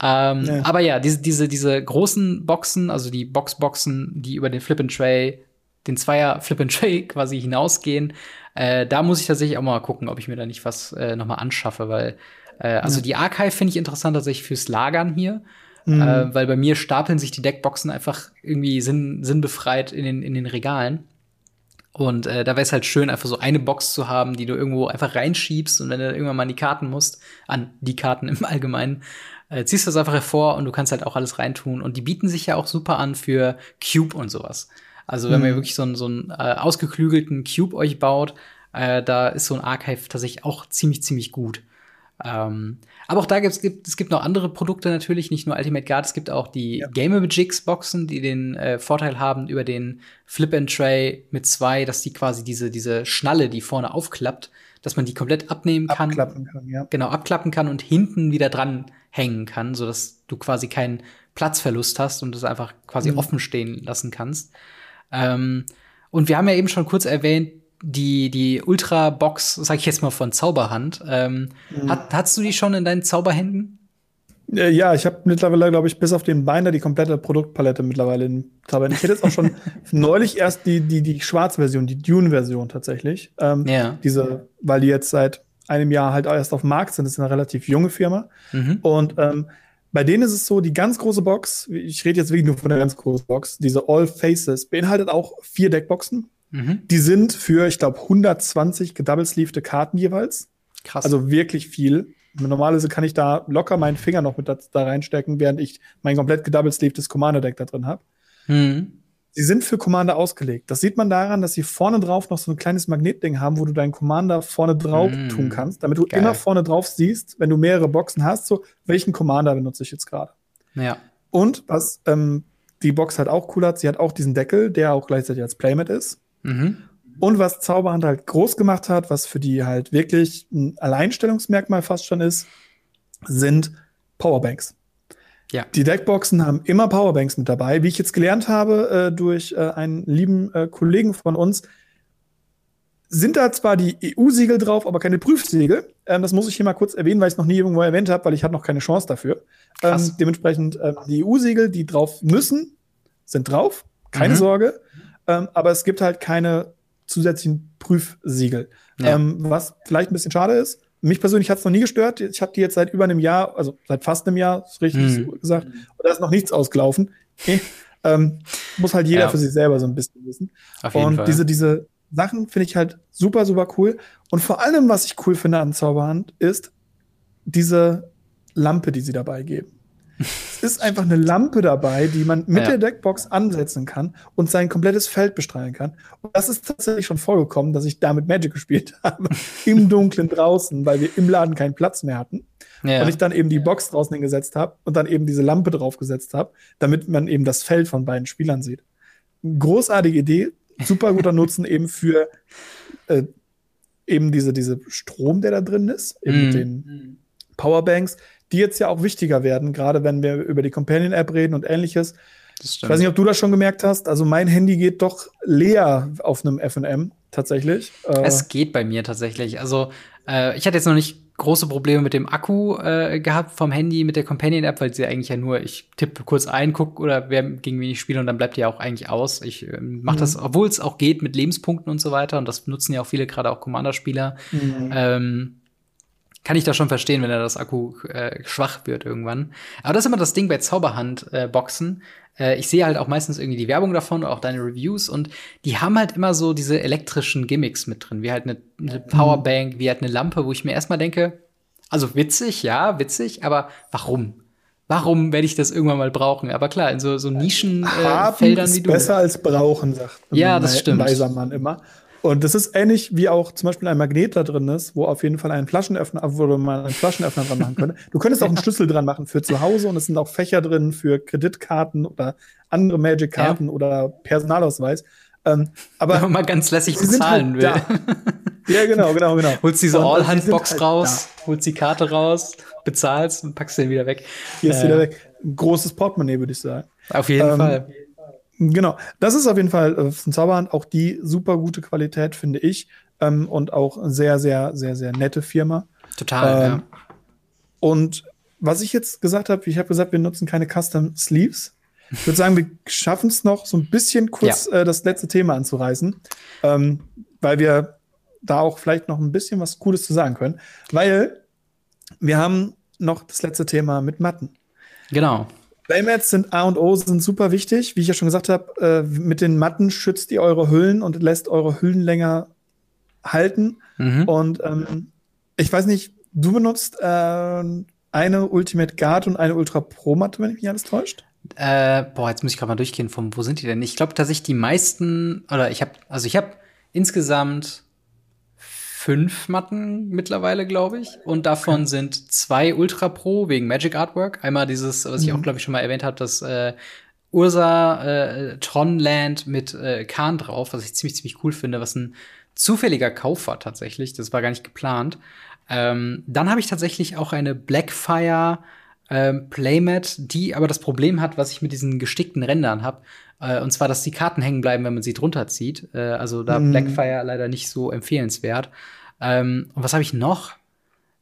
Ähm, ja. Aber ja, diese, diese, diese großen Boxen, also die Boxboxen, die über den Flip and Tray, den Zweier Flip and Tray quasi hinausgehen, äh, da muss ich tatsächlich auch mal gucken, ob ich mir da nicht was äh, noch mal anschaffe, weil äh, also ja. die Archive finde ich interessant tatsächlich fürs Lagern hier. Mhm. Äh, weil bei mir stapeln sich die Deckboxen einfach irgendwie sinn, sinnbefreit in den, in den Regalen. Und äh, da wäre es halt schön, einfach so eine Box zu haben, die du irgendwo einfach reinschiebst und wenn du irgendwann mal an die Karten musst, an die Karten im Allgemeinen, äh, ziehst du das einfach hervor und du kannst halt auch alles reintun. Und die bieten sich ja auch super an für Cube und sowas. Also wenn mhm. man wirklich so einen, so einen äh, ausgeklügelten Cube euch baut, äh, da ist so ein Archive tatsächlich auch ziemlich, ziemlich gut. Ähm, aber auch da gibt's, gibt es gibt noch andere Produkte natürlich, nicht nur Ultimate Guard, es gibt auch die ja. Gameagigs Boxen, die den äh, Vorteil haben über den Flip and Tray mit zwei, dass die quasi diese diese Schnalle, die vorne aufklappt, dass man die komplett abnehmen kann. Abklappen kann, ja. Genau, abklappen kann und hinten wieder dran hängen kann, so dass du quasi keinen Platzverlust hast und es einfach quasi mhm. offen stehen lassen kannst. Ähm, und wir haben ja eben schon kurz erwähnt, die, die Ultra-Box, sag ich jetzt mal von Zauberhand. Ähm, mhm. hat, hast du die schon in deinen Zauberhänden? Äh, ja, ich habe mittlerweile, glaube ich, bis auf den Binder die komplette Produktpalette mittlerweile in Zauberhand. Ich hätte jetzt auch schon neulich erst die, die, die Schwarz-Version, die Dune-Version tatsächlich. Ähm, ja. Diese, weil die jetzt seit einem Jahr halt erst auf dem Markt sind. Das ist eine relativ junge Firma. Mhm. Und ähm, bei denen ist es so, die ganz große Box, ich rede jetzt wirklich nur von der ganz großen Box, diese All Faces, beinhaltet auch vier Deckboxen Mhm. Die sind für, ich glaube, 120 gedoublesleevte Karten jeweils. Krass. Also wirklich viel. Normalerweise kann ich da locker meinen Finger noch mit da, da reinstecken, während ich mein komplett gedoublesleevtes Commander-Deck da drin habe. Mhm. Sie sind für Commander ausgelegt. Das sieht man daran, dass sie vorne drauf noch so ein kleines Magnetding haben, wo du deinen Commander vorne drauf mm. tun kannst, damit du Geil. immer vorne drauf siehst, wenn du mehrere Boxen hast, so welchen Commander benutze ich jetzt gerade. Ja. Und was ähm, die Box halt auch cool hat, sie hat auch diesen Deckel, der auch gleichzeitig als Playmat ist. Mhm. Und was Zauberhand halt groß gemacht hat, was für die halt wirklich ein Alleinstellungsmerkmal fast schon ist, sind Powerbanks. Ja. Die Deckboxen haben immer Powerbanks mit dabei. Wie ich jetzt gelernt habe äh, durch äh, einen lieben äh, Kollegen von uns, sind da zwar die EU-Siegel drauf, aber keine Prüfsiegel. Ähm, das muss ich hier mal kurz erwähnen, weil ich es noch nie irgendwo erwähnt habe, weil ich hatte noch keine Chance dafür. Ähm, dementsprechend ähm, die EU-Siegel, die drauf müssen, sind drauf. Keine mhm. Sorge. Ähm, aber es gibt halt keine zusätzlichen Prüfsiegel. Ja. Ähm, was vielleicht ein bisschen schade ist. Mich persönlich hat es noch nie gestört. Ich habe die jetzt seit über einem Jahr, also seit fast einem Jahr, ist richtig mhm. gesagt, und da ist noch nichts ausgelaufen. Ähm, muss halt jeder ja. für sich selber so ein bisschen wissen. Auf jeden und Fall. diese, diese Sachen finde ich halt super, super cool. Und vor allem, was ich cool finde an Zauberhand, ist diese Lampe, die sie dabei geben es ist einfach eine Lampe dabei, die man mit ja. der Deckbox ansetzen kann und sein komplettes Feld bestrahlen kann. Und das ist tatsächlich schon vorgekommen, dass ich damit Magic gespielt habe, im Dunkeln draußen, weil wir im Laden keinen Platz mehr hatten. Ja. Und ich dann eben die Box draußen hingesetzt habe und dann eben diese Lampe draufgesetzt habe, damit man eben das Feld von beiden Spielern sieht. Großartige Idee, super guter Nutzen eben für äh, eben diese, diese Strom, der da drin ist, eben mm. mit den Powerbanks die jetzt ja auch wichtiger werden, gerade wenn wir über die Companion-App reden und ähnliches. Ich weiß nicht, ob du das schon gemerkt hast. Also mein Handy geht doch leer auf einem FM tatsächlich. Äh es geht bei mir tatsächlich. Also äh, ich hatte jetzt noch nicht große Probleme mit dem Akku äh, gehabt vom Handy mit der Companion-App, weil sie eigentlich ja nur, ich tippe kurz ein, guck oder wer gegen wen ich spiele und dann bleibt die ja auch eigentlich aus. Ich äh, mache mhm. das, obwohl es auch geht mit Lebenspunkten und so weiter und das nutzen ja auch viele, gerade auch Commander-Spieler. Mhm. Ähm, kann ich da schon verstehen, wenn er das Akku äh, schwach wird irgendwann. Aber das ist immer das Ding bei Zauberhand-Boxen. Äh, ich sehe halt auch meistens irgendwie die Werbung davon, auch deine Reviews und die haben halt immer so diese elektrischen Gimmicks mit drin, wie halt eine, eine Powerbank, wie halt eine Lampe, wo ich mir erstmal denke, also witzig, ja, witzig, aber warum? Warum werde ich das irgendwann mal brauchen? Aber klar, in so, so Nischenfeldern äh, wie du. Besser als brauchen, sagt ja, das stimmt. weiser Mann immer. Und das ist ähnlich wie auch zum Beispiel ein Magnet da drin ist, wo auf jeden Fall ein Flaschenöffner, wo man einen Flaschenöffner dran machen könnte. Du könntest auch einen Schlüssel dran machen für zu Hause und es sind auch Fächer drin für Kreditkarten oder andere Magic-Karten ja. oder Personalausweis. Ähm, aber Wenn man mal ganz lässig bezahlen halt will. ja, genau, genau, genau. Holst diese All-Hand-Box halt raus, da. holst die Karte raus, bezahlst und packst den wieder weg. Hier ist äh, wieder weg. Ein großes Portemonnaie, würde ich sagen. Auf jeden ähm, Fall. Genau, das ist auf jeden Fall äh, von Zauberhand auch die super gute Qualität, finde ich. Ähm, und auch sehr, sehr, sehr, sehr nette Firma. Total, ähm, ja. Und was ich jetzt gesagt habe, ich habe gesagt, wir nutzen keine Custom Sleeves. Ich würde sagen, wir schaffen es noch so ein bisschen kurz ja. äh, das letzte Thema anzureißen, ähm, weil wir da auch vielleicht noch ein bisschen was Cooles zu sagen können. Weil wir haben noch das letzte Thema mit Matten. Genau. Playmats sind A und O, sind super wichtig. Wie ich ja schon gesagt habe, äh, mit den Matten schützt ihr eure Hüllen und lässt eure Hüllen länger halten. Mhm. Und ähm, ich weiß nicht, du benutzt äh, eine Ultimate Guard und eine Ultra Pro Matte, wenn ich mich alles täuscht? Äh, boah, jetzt muss ich gerade mal durchgehen, von wo sind die denn? Ich glaube tatsächlich die meisten, oder ich habe, also ich habe insgesamt fünf Matten mittlerweile, glaube ich. Und davon sind zwei Ultra Pro wegen Magic Artwork. Einmal dieses, was ich auch, mhm. glaube ich, schon mal erwähnt habe, das äh, Ursa äh, Tronland mit äh, Kahn drauf, was ich ziemlich, ziemlich cool finde, was ein zufälliger Kauf war tatsächlich. Das war gar nicht geplant. Ähm, dann habe ich tatsächlich auch eine Blackfire ähm, Playmat, die aber das Problem hat, was ich mit diesen gestickten Rändern habe. Äh, und zwar, dass die Karten hängen bleiben, wenn man sie drunter zieht. Äh, also da mm. Blackfire leider nicht so empfehlenswert. Ähm, und was habe ich noch?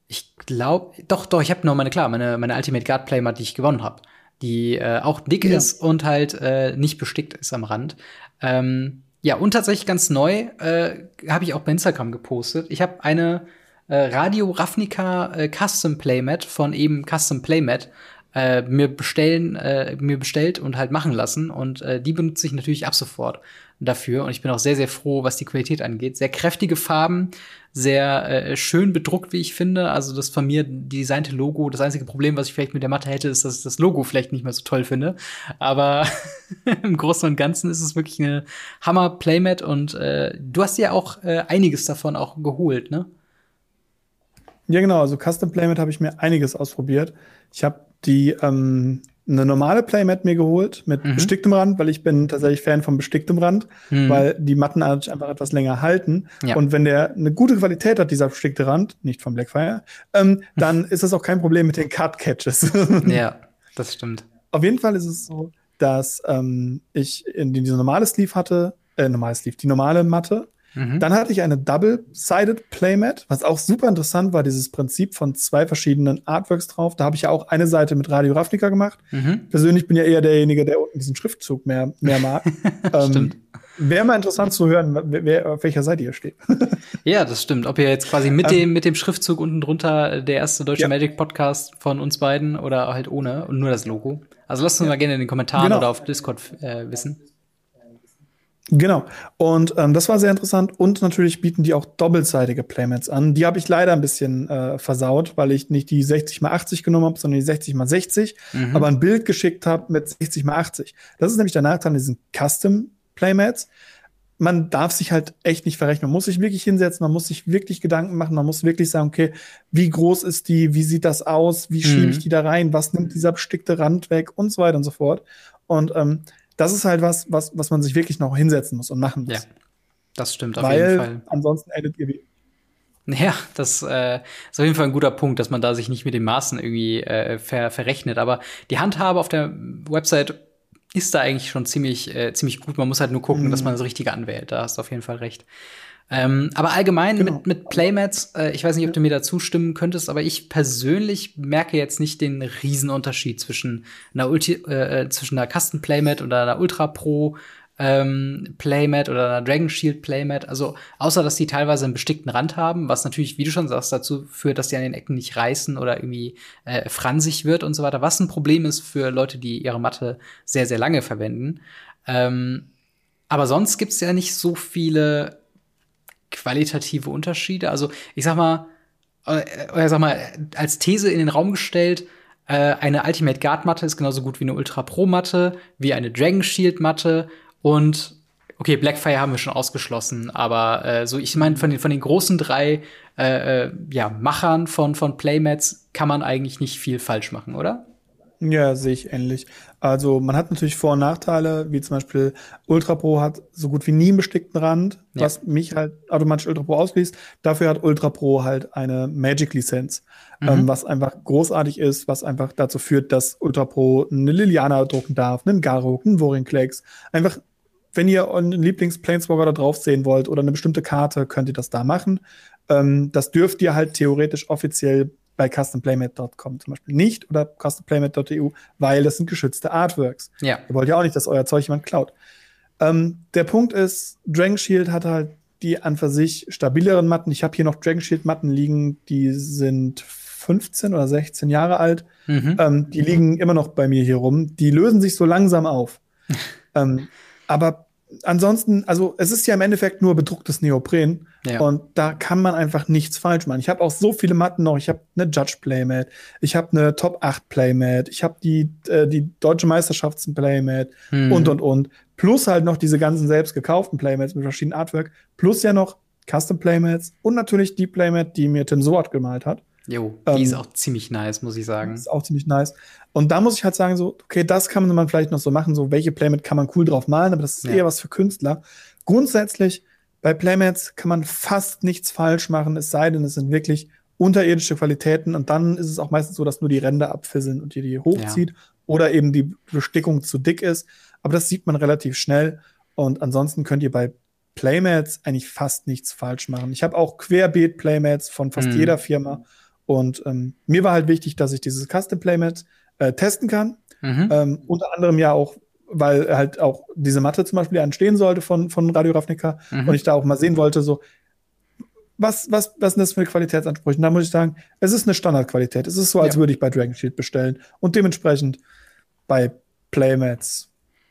Ich glaube, doch, doch, ich habe noch meine, klar, meine, meine Ultimate Guard Playmat, die ich gewonnen habe. Die äh, auch dick ja. ist und halt äh, nicht bestickt ist am Rand. Ähm, ja, und tatsächlich ganz neu äh, habe ich auch bei Instagram gepostet. Ich habe eine äh, Radio Ravnica äh, Custom Playmat von eben Custom Playmat äh, mir bestellen, äh, mir bestellt und halt machen lassen. Und äh, die benutze ich natürlich ab sofort dafür. Und ich bin auch sehr, sehr froh, was die Qualität angeht. Sehr kräftige Farben, sehr äh, schön bedruckt, wie ich finde. Also das von mir designte Logo. Das einzige Problem, was ich vielleicht mit der Matte hätte, ist, dass ich das Logo vielleicht nicht mehr so toll finde. Aber im Großen und Ganzen ist es wirklich eine Hammer Playmat. Und äh, du hast ja auch äh, einiges davon auch geholt, ne? Ja, genau. Also Custom Playmat habe ich mir einiges ausprobiert. Ich habe die ähm, eine normale Playmat mir geholt mit mhm. besticktem Rand, weil ich bin tatsächlich Fan von besticktem Rand, mhm. weil die Matten einfach etwas länger halten. Ja. Und wenn der eine gute Qualität hat, dieser bestickte Rand, nicht von Blackfire, ähm, dann ist das auch kein Problem mit den Card Catches. ja, das stimmt. Auf jeden Fall ist es so, dass ähm, ich in diese normale Sleeve hatte, äh, normale Sleeve, die normale Matte Mhm. Dann hatte ich eine Double-Sided Playmat, was auch super interessant war, dieses Prinzip von zwei verschiedenen Artworks drauf. Da habe ich ja auch eine Seite mit Radio Ravnica gemacht. Mhm. Persönlich bin ja eher derjenige, der unten diesen Schriftzug mehr, mehr mag. ähm, Wäre mal interessant zu hören, wer, auf welcher Seite ihr steht. ja, das stimmt. Ob ihr jetzt quasi mit ähm, dem, mit dem Schriftzug unten drunter der erste deutsche ja. Magic Podcast von uns beiden oder halt ohne und nur das Logo. Also lasst uns ja. mal gerne in den Kommentaren genau. oder auf Discord äh, wissen. Genau. Und ähm, das war sehr interessant. Und natürlich bieten die auch doppelseitige Playmats an. Die habe ich leider ein bisschen äh, versaut, weil ich nicht die 60 x 80 genommen habe, sondern die 60 x 60, mhm. aber ein Bild geschickt habe mit 60 x 80. Das ist nämlich der Nachteil an diesen Custom Playmats. Man darf sich halt echt nicht verrechnen. Man muss sich wirklich hinsetzen, man muss sich wirklich Gedanken machen, man muss wirklich sagen, okay, wie groß ist die, wie sieht das aus, wie schiebe ich mhm. die da rein, was nimmt dieser bestickte Rand weg und so weiter und so fort. Und ähm, das ist halt was, was, was man sich wirklich noch hinsetzen muss und machen muss. Ja, das stimmt auf Weil jeden Fall. Ansonsten endet ihr ja, das äh, ist auf jeden Fall ein guter Punkt, dass man da sich nicht mit den Maßen irgendwie äh, ver verrechnet. Aber die Handhabe auf der Website ist da eigentlich schon ziemlich, äh, ziemlich gut. Man muss halt nur gucken, mhm. dass man das Richtige anwählt. Da hast du auf jeden Fall recht. Ähm, aber allgemein genau. mit, mit Playmats, äh, ich weiß nicht, ob du mir da zustimmen könntest, aber ich persönlich merke jetzt nicht den Riesenunterschied zwischen einer, Ulti äh, äh zwischen einer Custom Playmat oder einer Ultra Pro ähm, Playmat oder einer Dragon Shield Playmat. Also außer dass die teilweise einen bestickten Rand haben, was natürlich, wie du schon sagst, dazu führt, dass die an den Ecken nicht reißen oder irgendwie äh, fransig wird und so weiter. Was ein Problem ist für Leute, die ihre Matte sehr, sehr lange verwenden. Ähm, aber sonst gibt's ja nicht so viele qualitative Unterschiede. Also ich sag mal, äh, oder sag mal, als These in den Raum gestellt, äh, eine Ultimate Guard Matte ist genauso gut wie eine Ultra Pro Matte, wie eine Dragon Shield Matte und okay, Blackfire haben wir schon ausgeschlossen, aber äh, so ich meine von den von den großen drei äh, äh, ja Machern von von Playmats kann man eigentlich nicht viel falsch machen, oder? Ja, sehe ich ähnlich. Also man hat natürlich Vor- und Nachteile, wie zum Beispiel Ultra Pro hat so gut wie nie einen bestickten Rand, ja. was mich halt automatisch Ultra Pro ausschließt. Dafür hat Ultra Pro halt eine Magic-Lizenz, mhm. ähm, was einfach großartig ist, was einfach dazu führt, dass Ultra Pro eine Liliana drucken darf, einen Garok, einen Vorinclex. Einfach, wenn ihr euren Lieblings-Planeswalker da drauf sehen wollt oder eine bestimmte Karte, könnt ihr das da machen. Ähm, das dürft ihr halt theoretisch offiziell bei customplaymat.com zum Beispiel nicht oder customplaymat.eu, weil das sind geschützte Artworks. Ja. Ihr wollt ja auch nicht, dass euer Zeug jemand klaut. Ähm, der Punkt ist, Dragon Shield hat halt die an für sich stabileren Matten. Ich habe hier noch Dragon Shield Matten liegen, die sind 15 oder 16 Jahre alt. Mhm. Ähm, die liegen immer noch bei mir hier rum. Die lösen sich so langsam auf. ähm, aber ansonsten, also es ist ja im Endeffekt nur bedrucktes Neopren ja. und da kann man einfach nichts falsch machen. Ich habe auch so viele Matten noch. Ich habe eine Judge Playmat, ich habe eine Top 8 Playmat, ich habe die, äh, die deutsche Meisterschafts Playmat mhm. und und und. Plus halt noch diese ganzen selbst gekauften Playmats mit verschiedenen Artwork, plus ja noch Custom Playmats und natürlich die Playmat, die mir Tim Soat gemalt hat. Jo, die ähm, ist auch ziemlich nice, muss ich sagen. Ist auch ziemlich nice. Und da muss ich halt sagen, so, okay, das kann man vielleicht noch so machen, so welche Playmat kann man cool drauf malen, aber das ist ja. eher was für Künstler. Grundsätzlich, bei Playmats kann man fast nichts falsch machen, es sei denn, es sind wirklich unterirdische Qualitäten und dann ist es auch meistens so, dass nur die Ränder abfisseln und ihr die hochzieht ja. oder eben die Bestickung zu dick ist. Aber das sieht man relativ schnell. Und ansonsten könnt ihr bei Playmats eigentlich fast nichts falsch machen. Ich habe auch Querbeet-Playmats von fast mhm. jeder Firma. Und ähm, mir war halt wichtig, dass ich dieses Custom Playmat äh, testen kann. Mhm. Ähm, unter anderem ja auch, weil halt auch diese Matte zum Beispiel entstehen sollte von, von Radio Ravnica mhm. und ich da auch mal sehen wollte, so, was, was, was sind das für Qualitätsansprüche? Und da muss ich sagen, es ist eine Standardqualität. Es ist so, als ja. würde ich bei Dragon Shield bestellen. Und dementsprechend bei Playmats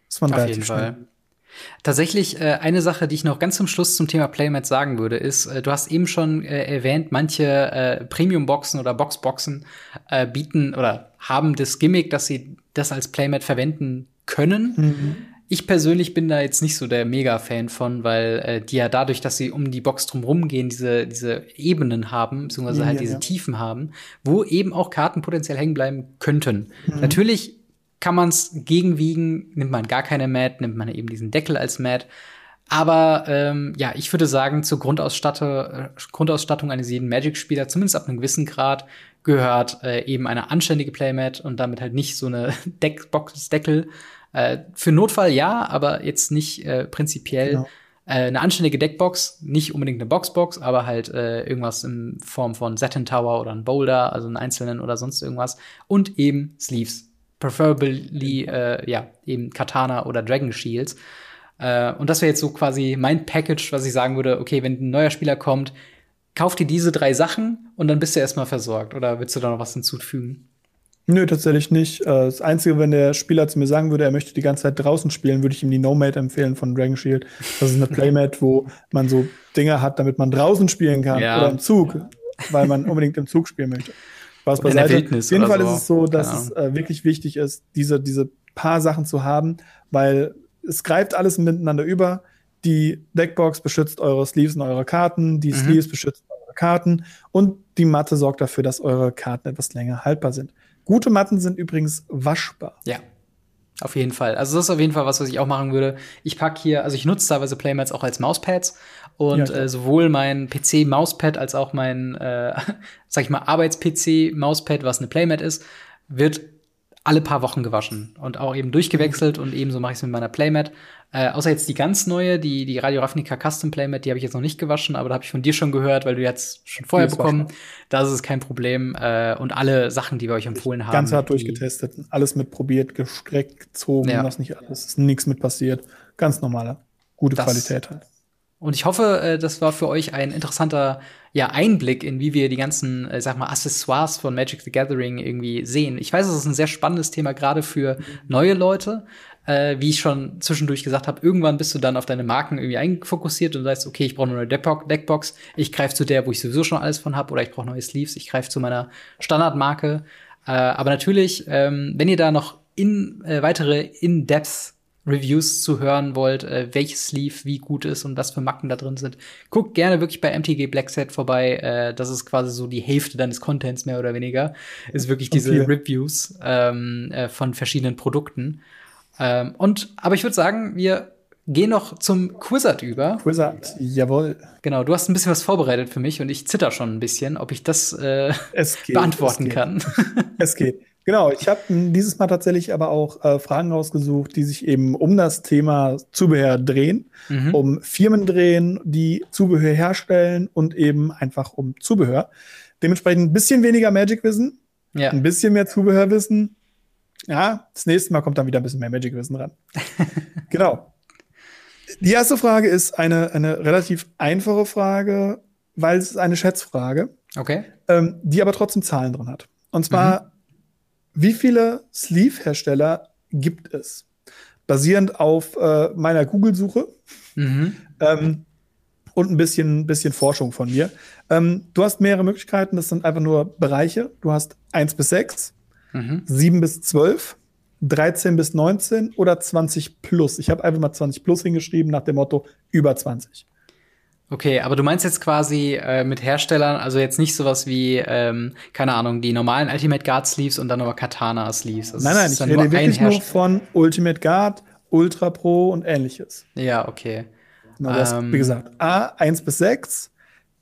ist man Auf relativ jeden Fall. Tatsächlich äh, eine Sache, die ich noch ganz zum Schluss zum Thema Playmat sagen würde, ist, äh, du hast eben schon äh, erwähnt, manche äh, Premium-Boxen oder Boxboxen äh, bieten oder haben das Gimmick, dass sie das als Playmat verwenden können. Mhm. Ich persönlich bin da jetzt nicht so der Mega-Fan von, weil äh, die ja dadurch, dass sie um die Box drumherum gehen, diese, diese Ebenen haben, beziehungsweise halt ja, diese ja. Tiefen haben, wo eben auch Karten potenziell hängen bleiben könnten. Mhm. Natürlich kann man es gegenwiegen, nimmt man gar keine Mat, nimmt man eben diesen Deckel als Mat. Aber ähm, ja, ich würde sagen, zur Grundausstatte, äh, Grundausstattung eines jeden Magic-Spieler, zumindest ab einem gewissen Grad, gehört äh, eben eine anständige Playmat und damit halt nicht so eine Deckbox-Deckel. Äh, für Notfall ja, aber jetzt nicht äh, prinzipiell. Genau. Äh, eine anständige Deckbox, nicht unbedingt eine Boxbox, aber halt äh, irgendwas in Form von Satin Tower oder ein Boulder, also einen einzelnen oder sonst irgendwas. Und eben Sleeves preferably äh, ja eben Katana oder Dragon Shields. Äh, und das wäre jetzt so quasi mein Package, was ich sagen würde, okay, wenn ein neuer Spieler kommt, kauf dir diese drei Sachen und dann bist du erstmal versorgt. Oder willst du da noch was hinzufügen? Nö, tatsächlich nicht. Äh, das Einzige, wenn der Spieler zu mir sagen würde, er möchte die ganze Zeit draußen spielen, würde ich ihm die Nomad empfehlen von Dragon Shield. Das ist eine Playmat, wo man so Dinge hat, damit man draußen spielen kann ja. oder im Zug, weil man unbedingt im Zug spielen möchte. Spaß beiseite. Auf jeden Fall so. ist es so, dass es äh, wirklich wichtig ist, diese, diese paar Sachen zu haben, weil es greift alles miteinander über. Die Deckbox beschützt eure Sleeves und eure Karten, die mhm. Sleeves beschützen eure Karten und die Matte sorgt dafür, dass eure Karten etwas länger haltbar sind. Gute Matten sind übrigens waschbar. Ja. Auf jeden Fall. Also das ist auf jeden Fall was, was ich auch machen würde. Ich packe hier, also ich nutze teilweise Playmats auch als Mauspads und ja, äh, sowohl mein PC-Mauspad als auch mein, äh, sag ich mal, Arbeits-PC-Mauspad, was eine Playmat ist, wird alle paar Wochen gewaschen und auch eben durchgewechselt und ebenso mache ich es mit meiner Playmat. Äh, außer jetzt die ganz neue, die, die Radio Ravnica Custom Playmat, die habe ich jetzt noch nicht gewaschen, aber da habe ich von dir schon gehört, weil du jetzt schon vorher bekommen. Da ist es kein Problem. Äh, und alle Sachen, die wir euch empfohlen haben. Ganz hart durchgetestet, alles mit probiert, gestreckt, gezogen, ja. was nicht alles. Ist nichts mit passiert. ganz normale, gute Das- Qualität halt. Und ich hoffe, äh, das war für euch ein interessanter ja, Einblick in, wie wir die ganzen, äh, sag mal, Accessoires von Magic the Gathering irgendwie sehen. Ich weiß, es ist ein sehr spannendes Thema, gerade für neue Leute. Äh, wie ich schon zwischendurch gesagt habe, irgendwann bist du dann auf deine Marken irgendwie einfokussiert und sagst, okay, ich brauche eine neue Deckbo- Deckbox, ich greife zu der, wo ich sowieso schon alles von habe, oder ich brauche neue Sleeves, ich greife zu meiner Standardmarke. Äh, aber natürlich, ähm, wenn ihr da noch in äh, weitere In-Depth Reviews zu hören wollt, äh, welches Sleeve wie gut ist und was für Macken da drin sind, guckt gerne wirklich bei MTG Black Set vorbei. Äh, das ist quasi so die Hälfte deines Contents mehr oder weniger. Ist wirklich diese Okay. Reviews ähm, äh, von verschiedenen Produkten. Ähm, und aber ich würde sagen, wir gehen noch zum Quizard über. Wizard, jawohl. Genau, du hast ein bisschen was vorbereitet für mich und ich zitter schon ein bisschen, ob ich das äh, Es geht. beantworten es geht. kann. Es geht. Genau, ich habe dieses Mal tatsächlich aber auch äh, Fragen rausgesucht, die sich eben um das Thema Zubehör drehen, Mhm. um Firmen drehen, die Zubehör herstellen und eben einfach um Zubehör. Dementsprechend ein bisschen weniger Magic-Wissen, ja. ein bisschen mehr Zubehörwissen. Ja, das nächste Mal kommt dann wieder ein bisschen mehr Magic-Wissen ran. genau. Die erste Frage ist eine, eine relativ einfache Frage, weil es ist eine Schätzfrage Okay. ähm, die aber trotzdem Zahlen drin hat. Und zwar, wie viele Sleeve-Hersteller gibt es? Basierend auf äh, meiner Google-Suche Mhm. ähm, und ein bisschen, bisschen Forschung von mir. Ähm, du hast mehrere Möglichkeiten, das sind einfach nur Bereiche. Du hast 1 bis 6, Mhm. 7 bis 12, 13 bis 19 oder 20 plus. Ich habe einfach mal 20 plus hingeschrieben nach dem Motto über 20. Okay, aber du meinst jetzt quasi äh, mit Herstellern, also jetzt nicht sowas wie, ähm, keine Ahnung, die normalen Ultimate Guard Sleeves und dann aber Katana Sleeves. Also nein, nein, ich rede wirklich nur von Ultimate Guard, Ultra Pro und ähnliches. Ja, okay. Genau, das, Ähm. wie gesagt, A 1 bis 6,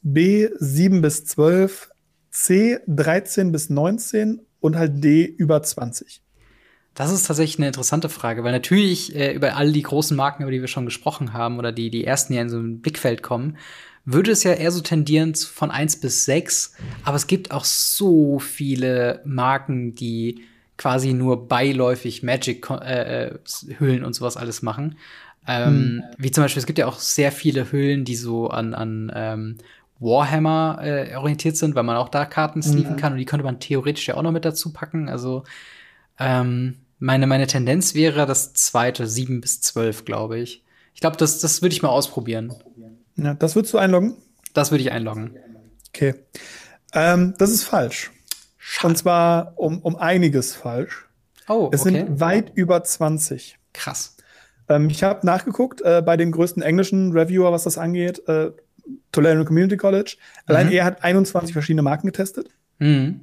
B 7 bis 12, C 13 bis 19 und halt D über 20. Das ist tatsächlich eine interessante Frage, weil natürlich äh, über all die großen Marken, über die wir schon gesprochen haben, oder die die ersten, die in so ein Blickfeld kommen, würde es ja eher so tendieren von 1 bis 6. Aber es gibt auch so viele Marken, die quasi nur beiläufig Magic-Hüllen und sowas alles machen. Ähm, Wie zum Beispiel, es gibt ja auch sehr viele Hüllen, die so an, an ähm, Warhammer äh, orientiert sind, weil man auch da Karten sleeven Mhm. kann und die könnte man theoretisch ja auch noch mit dazu packen. Also ähm, meine, meine Tendenz wäre das zweite, 7 bis 12, glaube ich. Ich glaube, das, das würde ich mal ausprobieren. Ja, das würdest du einloggen? Das würde ich einloggen. Okay. Ähm, das ist falsch. Und zwar um, um einiges falsch. Oh, Es okay. sind weit über 20. Krass. Ähm, ich habe nachgeguckt äh, bei dem größten englischen Reviewer, was das angeht, äh, Toledo Community College. Allein Mhm. er hat 21 verschiedene Marken getestet. Mhm.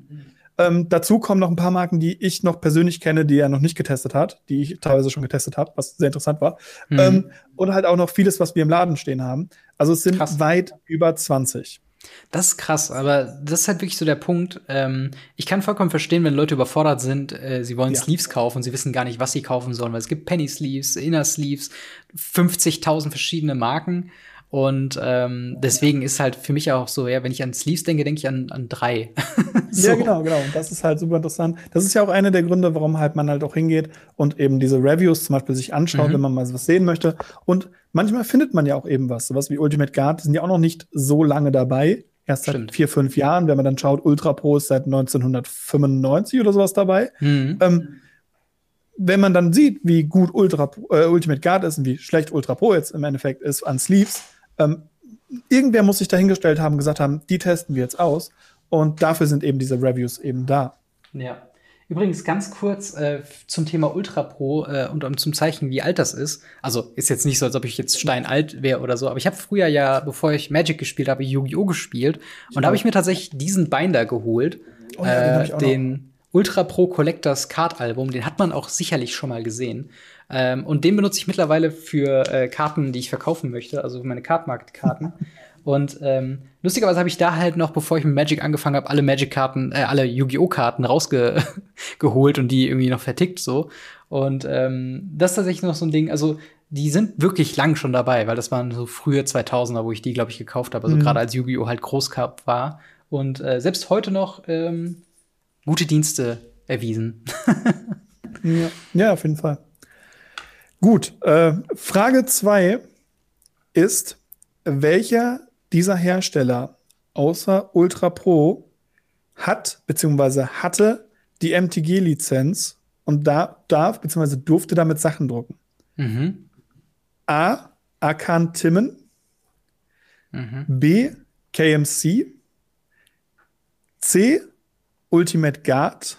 Ähm, dazu kommen noch ein paar Marken, die ich noch persönlich kenne, die er noch nicht getestet hat, die ich teilweise schon getestet habe, was sehr interessant war. Mhm. Ähm, und halt auch noch vieles, was wir im Laden stehen haben. Also es sind Krass. weit über 20. Das ist krass, aber das ist halt wirklich so der Punkt. Ähm, ich kann vollkommen verstehen, wenn Leute überfordert sind, äh, sie wollen Ja. Sleeves kaufen und sie wissen gar nicht, was sie kaufen sollen, weil es gibt Penny Sleeves, Inner Sleeves, 50.000 verschiedene Marken. Und ähm, deswegen ist halt für mich auch so, ja, wenn ich an Sleeves denke, denke ich an, an drei. Ja, genau, genau. Und das ist halt super interessant. Das ist ja auch einer der Gründe, warum halt man halt auch hingeht und eben diese Reviews zum Beispiel sich anschaut, Mhm. wenn man mal was sehen möchte. Und manchmal findet man ja auch eben was. Sowas wie Ultimate Guard, die sind ja auch noch nicht so lange dabei. Erst seit Stimmt. vier, fünf Jahren. Wenn man dann schaut, Ultra Pro ist seit 1995 oder sowas dabei. Mhm. Ähm, wenn man dann sieht, wie gut Ultra, äh, Ultimate Guard ist und wie schlecht Ultra Pro jetzt im Endeffekt ist an Sleeves, ähm, irgendwer muss sich dahingestellt haben, gesagt haben, die testen wir jetzt aus. Und dafür sind eben diese Reviews eben da. Ja. Übrigens ganz kurz äh, zum Thema Ultra Pro äh, und um zum Zeichen, wie alt das ist. Also ist jetzt nicht so, als ob ich jetzt steinalt wäre oder so, aber ich habe früher ja, bevor ich Magic gespielt habe, Yu-Gi-Oh gespielt und da habe ich mir tatsächlich diesen Binder geholt, Oh ja, den äh, den Ultra Pro Collectors Card Album. Den hat man auch sicherlich schon mal gesehen. Ähm, und den benutze ich mittlerweile für äh, Karten, die ich verkaufen möchte, also für meine Cardmarket-Karten. Und ähm, lustigerweise habe ich da halt noch, bevor ich mit Magic angefangen habe, alle Magic-Karten, äh, alle Yu-Gi-Oh! Karten rausgeholt und die irgendwie noch vertickt so. Und ähm, das ist tatsächlich noch so ein Ding, also die sind wirklich lang schon dabei, weil das waren so frühe 2000er, wo ich die, glaube ich, gekauft habe. Also Mhm. gerade als Yu-Gi-Oh! halt groß war. Und äh, selbst heute noch ähm, gute Dienste erwiesen. Ja, ja auf jeden Fall. Gut, äh, Frage 2 ist, welcher dieser Hersteller außer Ultra Pro hat bzw. hatte die MTG-Lizenz und da, darf bzw. durfte damit Sachen drucken? Mhm. A. Akan Timmen. Mhm. B. KMC. C. Ultimate Guard.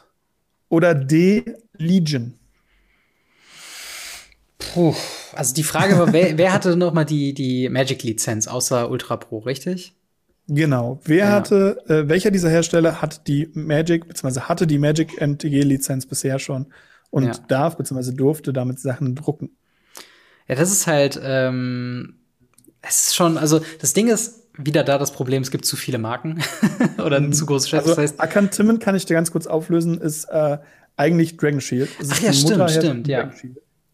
Oder D. Legion. Puh. Also die Frage war, wer, wer hatte noch mal die, die Magic-Lizenz außer Ultra Pro, richtig? Genau. Wer Ja. hatte, äh, welcher dieser Hersteller hat die Magic, beziehungsweise hatte die Magic MTG-Lizenz bisher schon und Ja. darf, beziehungsweise durfte damit Sachen drucken? Ja, das ist halt, ähm, es ist schon, also das Ding ist wieder da das Problem, es gibt zu viele Marken oder ein zu großes Geschäft. Also, das heißt, Akan Timmen kann ich dir ganz kurz auflösen, ist äh, eigentlich Dragon Shield. Es Ach ja, stimmt, Mutterhersteller stimmt, ja.